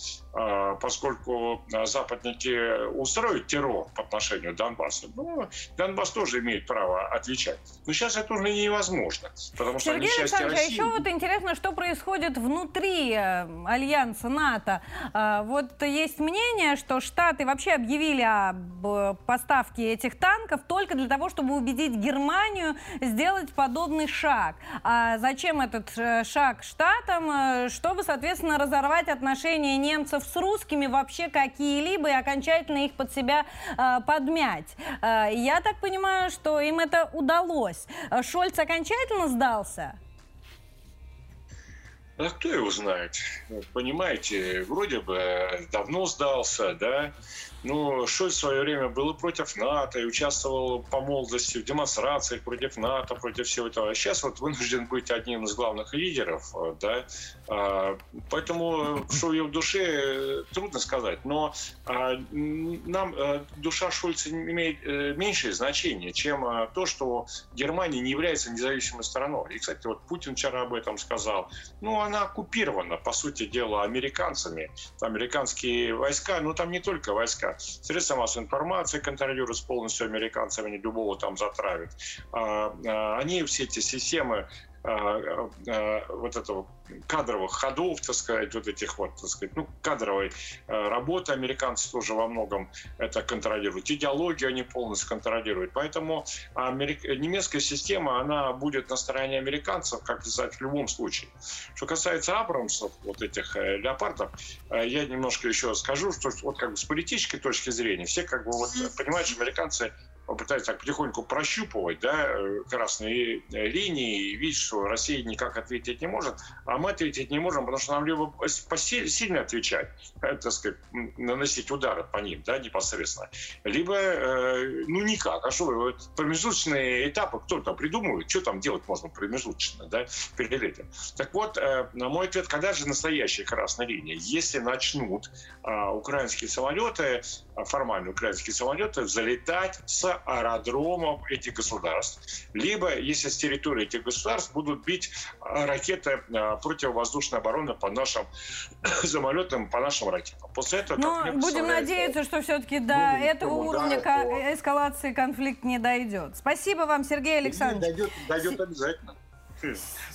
поскольку западники устроят террор по отношению к Донбассу. Ну, Донбасс тоже имеет право отвечать. Но сейчас это уже невозможно возможно. Потому что Сергей Александрович, России... а еще вот интересно, что происходит внутри э, альянса НАТО. А, вот есть мнение, что Штаты вообще объявили об э, поставке этих танков только для того, чтобы убедить Германию сделать подобный шаг. А зачем этот э, шаг Штатам? Чтобы, соответственно, разорвать отношения немцев с русскими вообще какие-либо и окончательно их под себя подмять. Я так понимаю, что им это удалось. Шольц окончательно окончательно сдался? А кто его знает? Понимаете, вроде бы давно сдался, да, ну, Шольц в свое время был и против НАТО, и участвовал по молодости в демонстрациях против НАТО, против всего этого. А сейчас вот вынужден быть одним из главных лидеров, да. А, поэтому, что в душе, трудно сказать. Но а, нам а, душа Шольца имеет э, меньшее значение, чем то, что Германия не является независимой страной. И, кстати, вот Путин вчера об этом сказал. Ну, она оккупирована, по сути дела, американцами. Американские войска, ну, там не только войска, Америка. Средства массовой информации контролируются полностью американцами, они любого там затравят. А, а, они все эти системы вот этого кадровых ходов, так сказать, вот этих вот, так сказать, ну, кадровой работы американцы тоже во многом это контролируют. Идеологию они полностью контролируют. Поэтому америк... немецкая система, она будет на стороне американцев, как сказать, в любом случае. Что касается Абрамсов, вот этих э, леопардов, э, я немножко еще скажу, что вот как бы с политической точки зрения все как бы вот понимают, что американцы пытается так потихоньку прощупывать да, э, красные э, линии и видеть, что Россия никак ответить не может, а мы ответить не можем, потому что нам либо сильно отвечать, э, так сказать, наносить удары по ним да, непосредственно, либо ну никак. А что промежуточные этапы кто-то придумывает, что там делать можно промежуточно, да, перед этим. Так вот, на мой ответ, когда же настоящая красная линия? Если начнут а, украинские самолеты, а, формально украинские самолеты, залетать с аэродромов этих государств, либо, если с территории этих государств будут бить а, ракеты а, противовоздушной обороны по нашим самолетам, по нашим ракетам. После этого... Но ну, будем надеяться, что все-таки до ну, этого уровня это... эскалации конфликт не дойдет. Спасибо вам, Сергей Александрович. Дойдет, дойдет обязательно.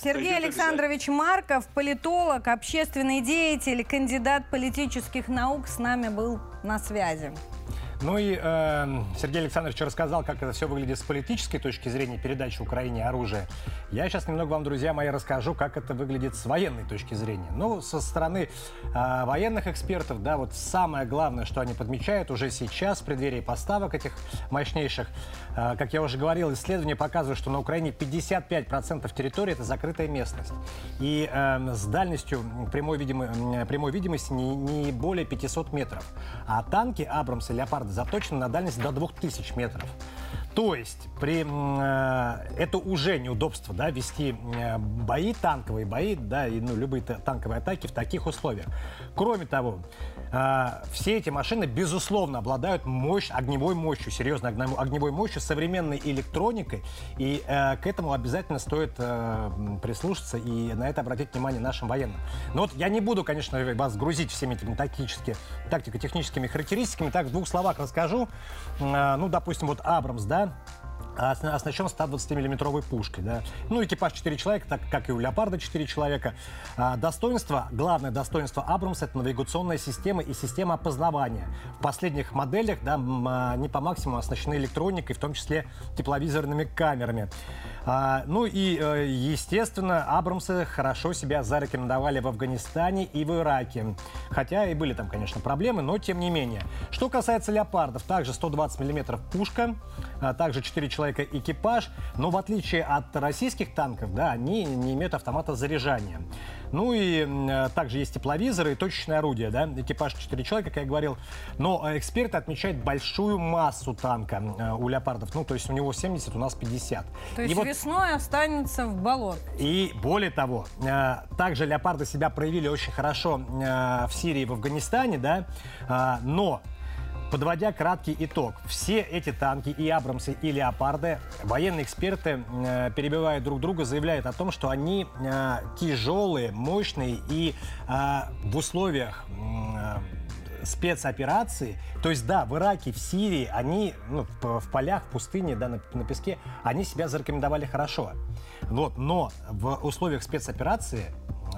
Сергей Александрович Марков, политолог, общественный деятель, кандидат политических наук с нами был на связи. Ну и э, Сергей Александрович рассказал, как это все выглядит с политической точки зрения передачи Украине оружия. Я сейчас немного вам, друзья мои, расскажу, как это выглядит с военной точки зрения. Ну, со стороны э, военных экспертов, да, вот самое главное, что они подмечают уже сейчас, в преддверии поставок этих мощнейших, э, как я уже говорил, исследования показывают, что на Украине 55% территории это закрытая местность. И э, с дальностью прямой, видимой, прямой видимости не, не более 500 метров. А танки Абрамс и Леопард заточены на дальность до 2000 метров. То есть при, э, это уже неудобство да, вести э, бои, танковые бои, да, и ну, любые танковые атаки в таких условиях. Кроме того, все эти машины, безусловно, обладают мощь, огневой мощью, серьезной огневой мощью, современной электроникой, и э, к этому обязательно стоит э, прислушаться и на это обратить внимание нашим военным. Но вот я не буду, конечно, вас грузить всеми этими тактически, тактико-техническими характеристиками, так в двух словах расскажу. Э, ну, допустим, вот Абрамс, да, оснащен 120-миллиметровой пушкой. Да? Ну, экипаж 4 человека, так как и у «Леопарда» 4 человека. А, достоинство, главное достоинство «Абрамса» — это навигационная система и система опознавания. В последних моделях да, они по максимуму оснащены электроникой, в том числе тепловизорными камерами. А, ну и, э, естественно, Абрамсы хорошо себя зарекомендовали в Афганистане и в Ираке. Хотя и были там, конечно, проблемы, но тем не менее. Что касается «Леопардов», также 120 мм пушка, а также 4 человека экипаж, но в отличие от российских танков, да, они не имеют автомата заряжания. Ну и э, также есть тепловизоры и точечное орудие, да, экипаж 4 человека, как я говорил. Но э, эксперты отмечают большую массу танка э, у леопардов, ну то есть у него 70, у нас 50. То есть и вот... весной останется в болот. И более того, также леопарды себя проявили очень хорошо в Сирии и в Афганистане, да, но Подводя краткий итог, все эти танки, и Абрамсы, и Леопарды, военные эксперты, э, перебивая друг друга, заявляют о том, что они э, тяжелые, мощные и э, в условиях э, спецоперации, то есть да, в Ираке, в Сирии, они ну, в, полях, в пустыне, да, на, на песке, они себя зарекомендовали хорошо. Вот, но в условиях спецоперации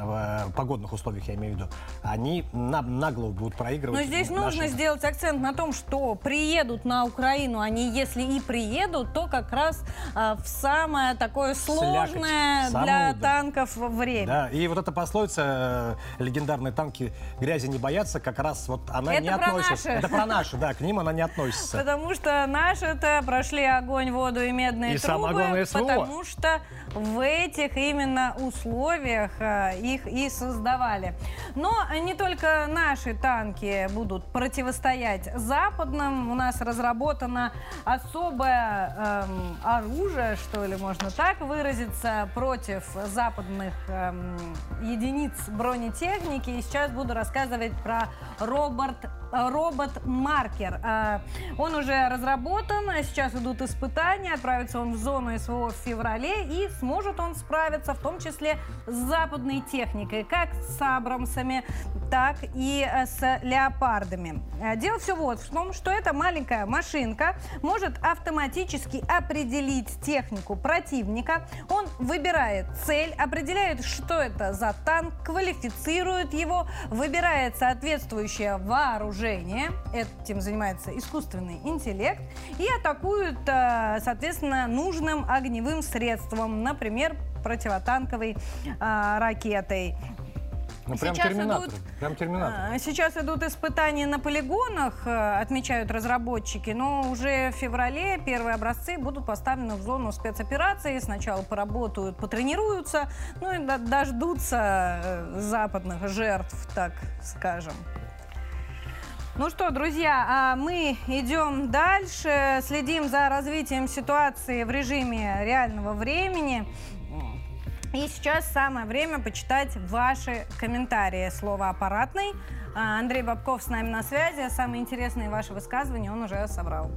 в погодных условиях, я имею в виду, они на, на голову будут проигрывать. Но здесь нашим... нужно сделать акцент на том, что приедут на Украину, они если и приедут, то как раз а, в самое такое сложное Слякоть. для Саму, танков время. Да, и вот эта пословица э, «легендарные танки грязи не боятся», как раз вот она Это не относится. Наши. Это про наши, да, к ним она не относится. Потому что наши-то прошли огонь, воду и медные и трубы. самое главное, СВО. Потому что в этих именно условиях э, их и создавали. Но не только наши танки будут противостоять западным. У нас разработано особое эм, оружие, что ли, можно так выразиться, против западных эм, единиц бронетехники. И сейчас буду рассказывать про робот робот-маркер. Э, он уже разработан, сейчас идут испытания, отправится он в зону СВО в феврале и сможет он справиться в том числе с западной техникой, как с Абрамсами, так и э, с леопардами. Э, дело все вот в том, что эта маленькая машинка может автоматически определить технику противника. Он выбирает цель, определяет, что это за танк, квалифицирует его, выбирает соответствующее вооружение, этим занимается искусственный интеллект, и атакует, э, соответственно, нужным огневым средством, например, противотанковой ракетой. Ну, прям сейчас терминатор. Идут, прям терминатор. А, сейчас идут испытания на полигонах, э, отмечают разработчики, но уже в феврале первые образцы будут поставлены в зону спецоперации. Сначала поработают, потренируются, ну и дождутся э, западных жертв, так скажем. Ну что, друзья, а мы идем дальше, следим за развитием ситуации в режиме реального времени. И сейчас самое время почитать ваши комментарии. Слово «аппаратный». А, Андрей Бабков с нами на связи. Самые интересные ваши высказывания он уже собрал.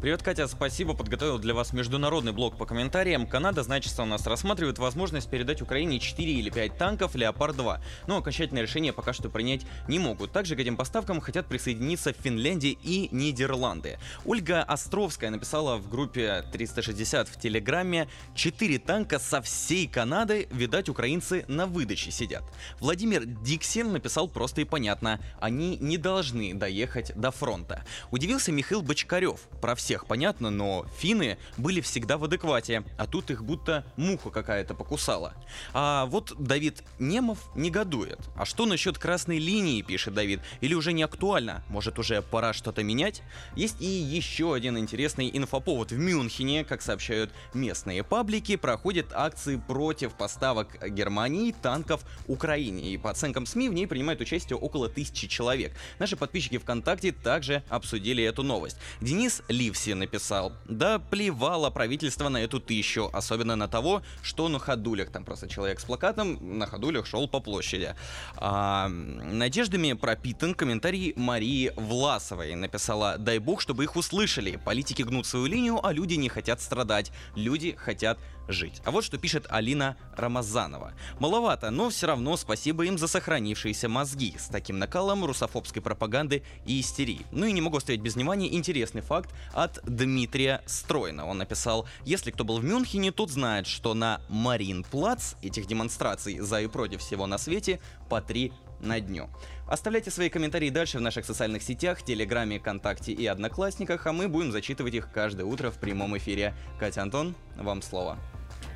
Привет, Катя, спасибо. Подготовил для вас международный блок по комментариям. Канада, значит, у нас рассматривает возможность передать Украине 4 или 5 танков Леопард-2. Но окончательное решение пока что принять не могут. Также к этим поставкам хотят присоединиться Финляндия и Нидерланды. Ольга Островская написала в группе 360 в Телеграме 4 танка со всей Канады, видать, украинцы на выдаче сидят. Владимир Диксин написал просто и понятно. Они не должны доехать до фронта. Удивился Михаил Бочкарев. Про все всех понятно, но финны были всегда в адеквате, а тут их будто муха какая-то покусала. А вот Давид Немов негодует. А что насчет красной линии, пишет Давид, или уже не актуально? Может уже пора что-то менять? Есть и еще один интересный инфоповод. В Мюнхене, как сообщают местные паблики, проходят акции против поставок Германии танков Украине. И по оценкам СМИ в ней принимает участие около тысячи человек. Наши подписчики ВКонтакте также обсудили эту новость. Денис Ливс Типси написал. Да плевало правительство на эту тысячу, особенно на того, что на ходулях. Там просто человек с плакатом на ходулях шел по площади. А, надеждами пропитан комментарий Марии Власовой. Написала, дай бог, чтобы их услышали. Политики гнут свою линию, а люди не хотят страдать. Люди хотят жить. А вот что пишет Алина Рамазанова. Маловато, но все равно спасибо им за сохранившиеся мозги с таким накалом русофобской пропаганды и истерии. Ну и не могу оставить без внимания интересный факт от Дмитрия Стройна. Он написал, если кто был в Мюнхене, тот знает, что на Марин-Плац этих демонстраций за и против всего на свете по три на дню. Оставляйте свои комментарии дальше в наших социальных сетях, Телеграме, ВКонтакте и Одноклассниках, а мы будем зачитывать их каждое утро в прямом эфире. Катя Антон, вам слово.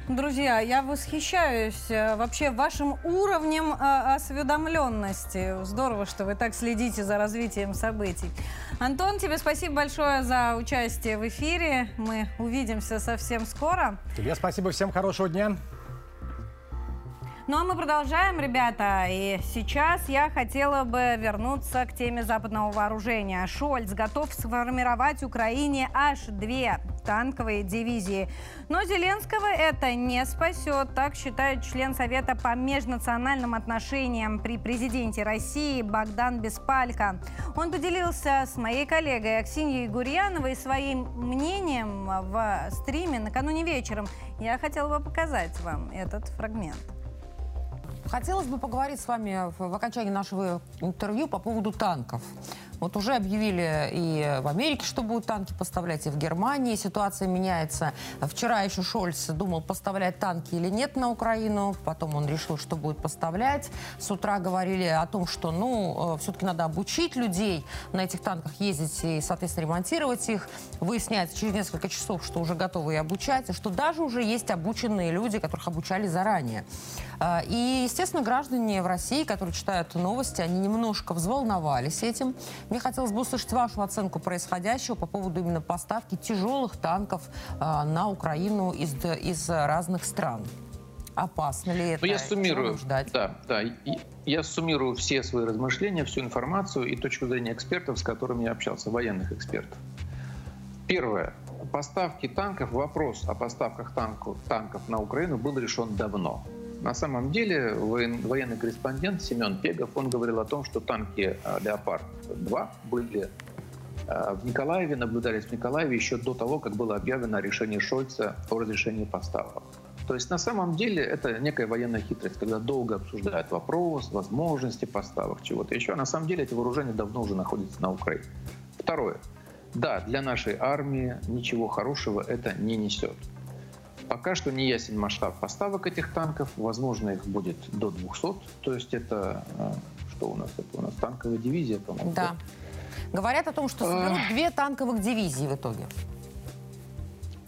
Друзья, я восхищаюсь э, вообще вашим уровнем э, осведомленности. Здорово, что вы так следите за развитием событий. Антон, тебе спасибо большое за участие в эфире. Мы увидимся совсем скоро. Тебе спасибо, всем хорошего дня. Ну а мы продолжаем, ребята. И сейчас я хотела бы вернуться к теме западного вооружения. Шольц готов сформировать Украине аж две танковые дивизии. Но Зеленского это не спасет, так считает член Совета по межнациональным отношениям при президенте России Богдан Беспалько. Он поделился с моей коллегой Аксиньей Гурьяновой своим мнением в стриме накануне вечером. Я хотела бы показать вам этот фрагмент. Хотелось бы поговорить с вами в окончании нашего интервью по поводу танков. Вот уже объявили и в Америке, что будут танки поставлять, и в Германии ситуация меняется. Вчера еще Шольц думал, поставлять танки или нет на Украину. Потом он решил, что будет поставлять. С утра говорили о том, что, ну, э, все-таки надо обучить людей на этих танках ездить и, соответственно, ремонтировать их. Выясняется через несколько часов, что уже готовы и обучать, что даже уже есть обученные люди, которых обучали заранее. Э, и, естественно, граждане в России, которые читают новости, они немножко взволновались этим. Мне хотелось бы услышать вашу оценку происходящего по поводу именно поставки тяжелых танков э, на Украину из, из разных стран. Опасно ли это? Ну, я суммирую. Да, да. Я суммирую все свои размышления, всю информацию и точку зрения экспертов, с которыми я общался, военных экспертов. Первое. Поставки танков, вопрос о поставках танков, танков на Украину был решен давно. На самом деле военный корреспондент Семен Пегов, он говорил о том, что танки э, «Леопард-2» были э, в Николаеве, наблюдались в Николаеве еще до того, как было объявлено решение Шольца о разрешении поставок. То есть на самом деле это некая военная хитрость, когда долго обсуждают вопрос, возможности поставок, чего-то еще. А на самом деле эти вооружения давно уже находятся на Украине. Второе. Да, для нашей армии ничего хорошего это не несет. Пока что не ясен масштаб поставок этих танков. Возможно, их будет до 200. То есть это э, что у нас? Это у нас танковая дивизия, по-моему. Да. Говорят о том, что соберут две танковых дивизии в итоге.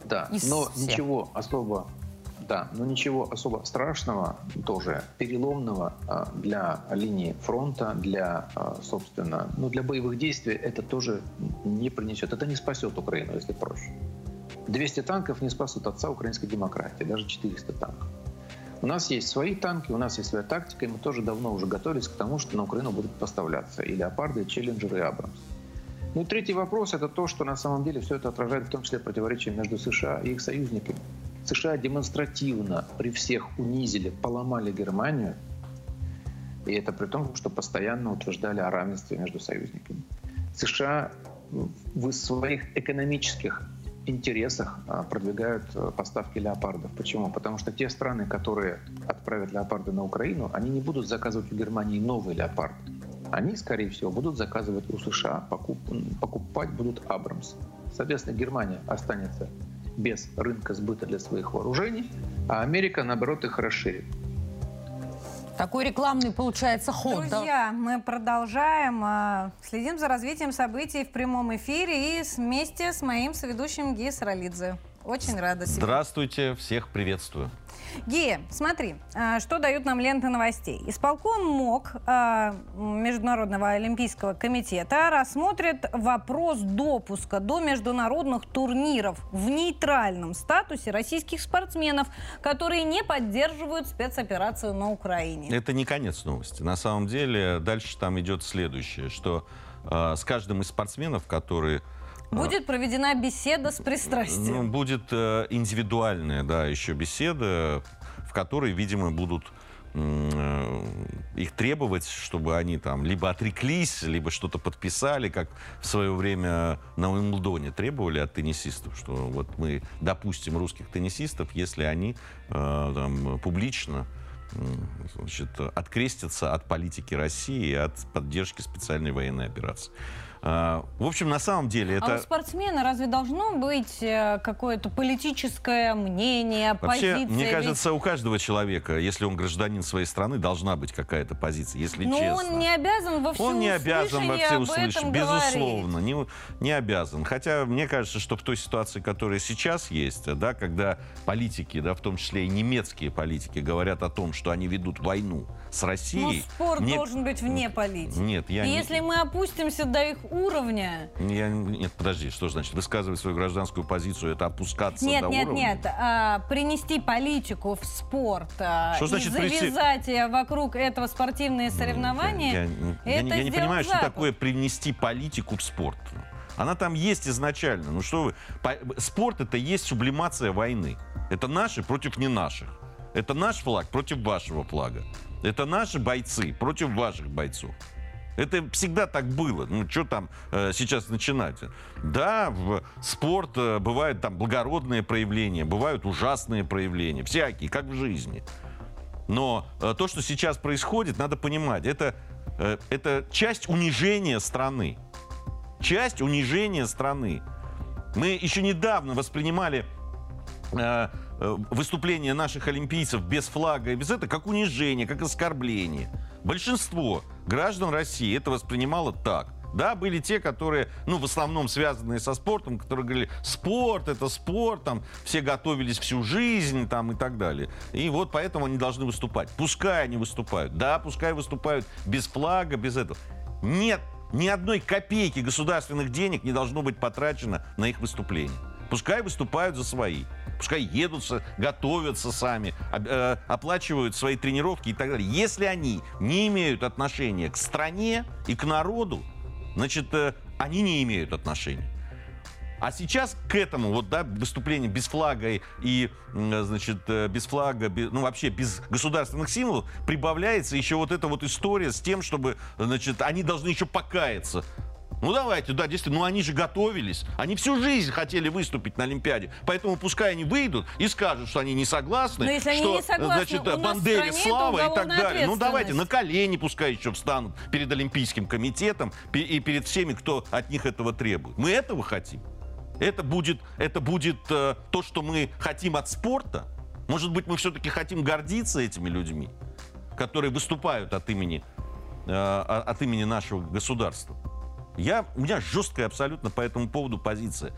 Да, Из но всех. ничего особо да, но ничего особо страшного, тоже переломного э, для линии фронта, для, э, собственно, ну, для боевых действий это тоже не принесет. Это не спасет Украину, если проще. 200 танков не спасут отца украинской демократии, даже 400 танков. У нас есть свои танки, у нас есть своя тактика, и мы тоже давно уже готовились к тому, что на Украину будут поставляться и «Леопарды», и «Челленджеры», и «Абрамс». Ну и третий вопрос – это то, что на самом деле все это отражает в том числе противоречия между США и их союзниками. США демонстративно при всех унизили, поломали Германию, и это при том, что постоянно утверждали о равенстве между союзниками. США в своих экономических интересах а, продвигают э, поставки леопардов. Почему? Потому что те страны, которые отправят леопарды на Украину, они не будут заказывать у Германии новый леопард. Они, скорее всего, будут заказывать у США, покуп, покупать будут Абрамс. Соответственно, Германия останется без рынка сбыта для своих вооружений, а Америка, наоборот, их расширит. Такой рекламный получается ход. Друзья, да? мы продолжаем. А, следим за развитием событий в прямом эфире и вместе с моим соведущим Гей Саралидзе. Очень рада. Себе. Здравствуйте, всех приветствую. Гея, смотри, а, что дают нам ленты новостей. Исполком МОК а, Международного олимпийского комитета рассмотрит вопрос допуска до международных турниров в нейтральном статусе российских спортсменов, которые не поддерживают спецоперацию на Украине. Это не конец новости. На самом деле дальше там идет следующее, что э, с каждым из спортсменов, которые Будет проведена беседа с пристрастием. Ну, будет э, индивидуальная, да, еще беседа, в которой, видимо, будут э, их требовать, чтобы они там либо отреклись, либо что-то подписали, как в свое время на Уимблдоне требовали от теннисистов, что вот мы допустим русских теннисистов, если они э, там, публично значит, открестятся от политики России и от поддержки специальной военной операции. А, в общем, на самом деле это... А у спортсмена разве должно быть э, какое-то политическое мнение, Вообще, позиция? мне кажется, у каждого человека, если он гражданин своей страны, должна быть какая-то позиция, если Но честно. он не обязан во Он не обязан во всеуслышание, безусловно, говорить. не, не обязан. Хотя мне кажется, что в той ситуации, которая сейчас есть, да, когда политики, да, в том числе и немецкие политики, говорят о том, что они ведут войну с Россией... Но спорт нет, должен быть вне политики. Нет, я И не... если мы опустимся до их уровня... Я, нет, подожди, что значит? Высказывать свою гражданскую позицию, это опускаться Нет, до нет, уровня? нет. А, принести политику в спорт а, Что и значит принести- завязать э, вокруг этого спортивные соревнования, Я, я- я это не, я не понимаю, что Запад. такое привнести политику в спорт. Она там есть изначально. Ну что вы? По- Спорт это есть сублимация войны. Это наши против не наших. Это наш флаг против вашего флага. Это наши бойцы против ваших бойцов. Это всегда так было. Ну, что там э, сейчас начинать? Да, в спорт э, бывают там благородные проявления, бывают ужасные проявления, всякие, как в жизни. Но э, то, что сейчас происходит, надо понимать, это, э, это часть унижения страны. Часть унижения страны. Мы еще недавно воспринимали э, э, выступления наших олимпийцев без флага и без этого как унижение, как оскорбление. Большинство граждан России это воспринимало так. Да, были те, которые, ну, в основном связанные со спортом, которые говорили, спорт, это спорт, там, все готовились всю жизнь, там, и так далее. И вот поэтому они должны выступать. Пускай они выступают. Да, пускай выступают без флага, без этого. Нет ни одной копейки государственных денег не должно быть потрачено на их выступление. Пускай выступают за свои. Пускай едут, со- готовятся сами, э, оплачивают свои тренировки и так далее. Если они не имеют отношения к стране и к народу, значит, э, они не имеют отношения. А сейчас к этому вот, да, выступление без флага и, значит, э, без флага, без- ну, вообще без государственных символов прибавляется еще вот эта вот история с тем, чтобы, значит, они должны еще покаяться. Ну давайте, да, действительно, ну они же готовились. Они всю жизнь хотели выступить на Олимпиаде. Поэтому пускай они выйдут и скажут, что они не согласны. Но если они что, не согласны, значит, у Бандере слава и так далее. Ну давайте, на колени пускай еще встанут перед Олимпийским комитетом и перед всеми, кто от них этого требует. Мы этого хотим. Это будет, это будет э, то, что мы хотим от спорта. Может быть, мы все-таки хотим гордиться этими людьми, которые выступают от имени, э, от имени нашего государства. Я, у меня жесткая абсолютно по этому поводу позиция.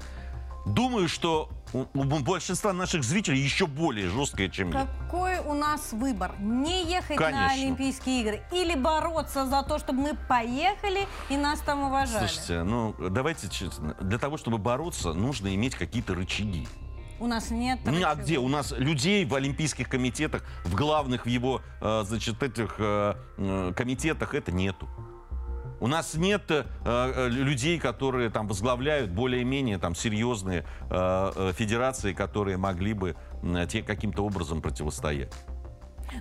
Думаю, что у, у большинства наших зрителей еще более жесткая, чем я. Какой у нас выбор? Не ехать на Конечно. Олимпийские игры или бороться за то, чтобы мы поехали и нас там уважали? Слушайте, ну давайте честно. Для того, чтобы бороться, нужно иметь какие-то рычаги. У нас нет. Ну, а где? У нас людей в олимпийских комитетах, в главных в его, э, значит, этих э, э, комитетах это нету. У нас нет э, э, людей, которые там возглавляют более-менее там серьезные э, э, федерации, которые могли бы э, те каким-то образом противостоять.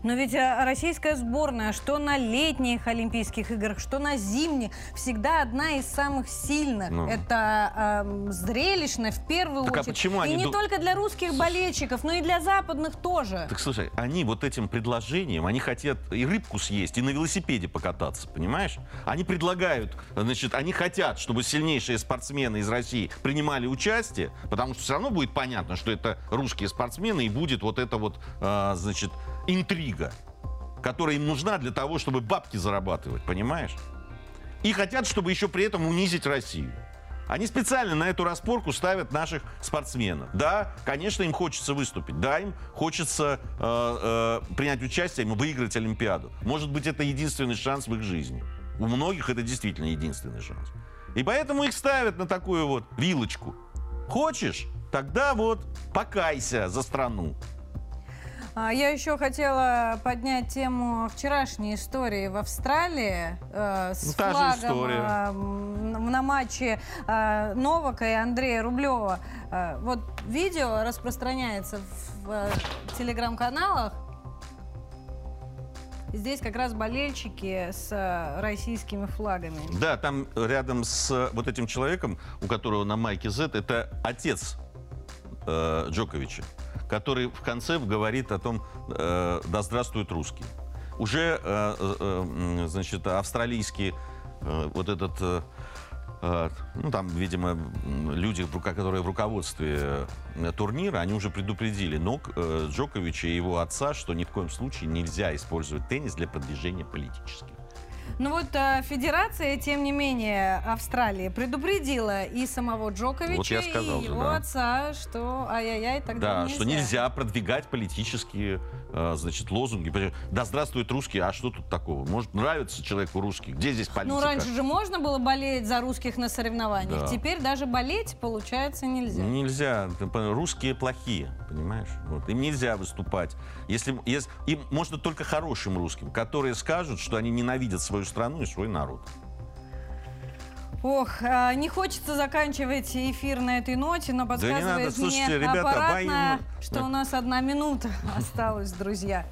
Но ведь э, российская сборная, что на летних Олимпийских играх, что на зимних, всегда одна из самых сильных. Ну. Это эм, зрелищно в первую Так а очередь. почему и они не ду- только для русских болельщиков, но и для западных тоже. Так слушай, они вот этим предложением, они хотят и рыбку съесть, и на велосипеде покататься, понимаешь? Они предлагают, значит, они хотят, чтобы сильнейшие спортсмены из России принимали участие, потому что все равно будет понятно, что это русские спортсмены, и будет вот эта вот, а, значит, интрига, которая им нужна для того, чтобы бабки зарабатывать, понимаешь? И хотят, чтобы еще при этом унизить Россию. Они специально на эту распорку ставят наших спортсменов. Да, конечно, им хочется выступить. Да, им хочется э, э, принять участие, им выиграть Олимпиаду. Может быть, это единственный шанс в их жизни. У многих это действительно единственный шанс. И поэтому их ставят на такую вот вилочку. Хочешь? Тогда вот покайся за страну. А, Я еще хотела поднять тему вчерашней истории в Австралии э, с Ну, флагом э, на матче э, Новака и Андрея Рублева. Э, вот видео распространяется в э, телеграм-каналах. здесь как раз болельщики с э, российскими флагами. Да, там рядом с вот этим человеком, у которого на майке Z, это отец э, Джоковича, который в конце говорит о том, э, да здравствуют русские. Уже, э, э, значит, австралийский э, вот этот... Э, э ну, там, видимо, люди, которые в руководстве э, турнира, они уже предупредили Нок, э, Джоковича и его отца, что ни в коем случае нельзя использовать теннис для продвижения политических. Ну вот э, федерация, тем не менее, Австралии предупредила и самого Джоковича, вот я сказал, и его да. отца, что ай-яй-яй, тогда Да, нельзя. что нельзя продвигать политические э, значит, лозунги. Да здравствует русские, а что тут такого? Может, нравится человеку русский? Где здесь политика? Ну, раньше же можно было болеть за русских на соревнованиях. Да. Теперь даже болеть, получается, нельзя. Нельзя. Русские плохие, понимаешь? Вот. Им нельзя выступать. Если, если, им можно только хорошим русским, которые скажут, что они ненавидят свою свою страну и свой народ. Ох, а, не хочется заканчивать эфир на этой ноте, но подсказывает да не надо. Слушайте, мне ребята, аппаратно, воин... что у нас одна минута осталась, друзья.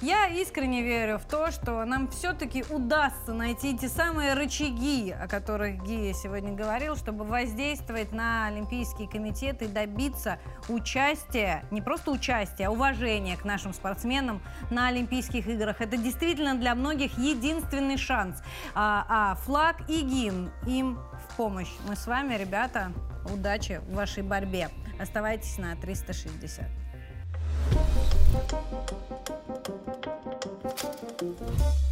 Я искренне верю в то, что нам все-таки удастся найти те самые рычаги, о которых Гия сегодня говорил, чтобы воздействовать на Олимпийский комитет и добиться участия, не просто участия, а уважения к нашим спортсменам на Олимпийских играх. Это действительно для многих единственный шанс. А, а флаг и гимн им в помощь. Мы с вами, ребята, удачи в вашей борьбе. Оставайтесь на 360. Thank you.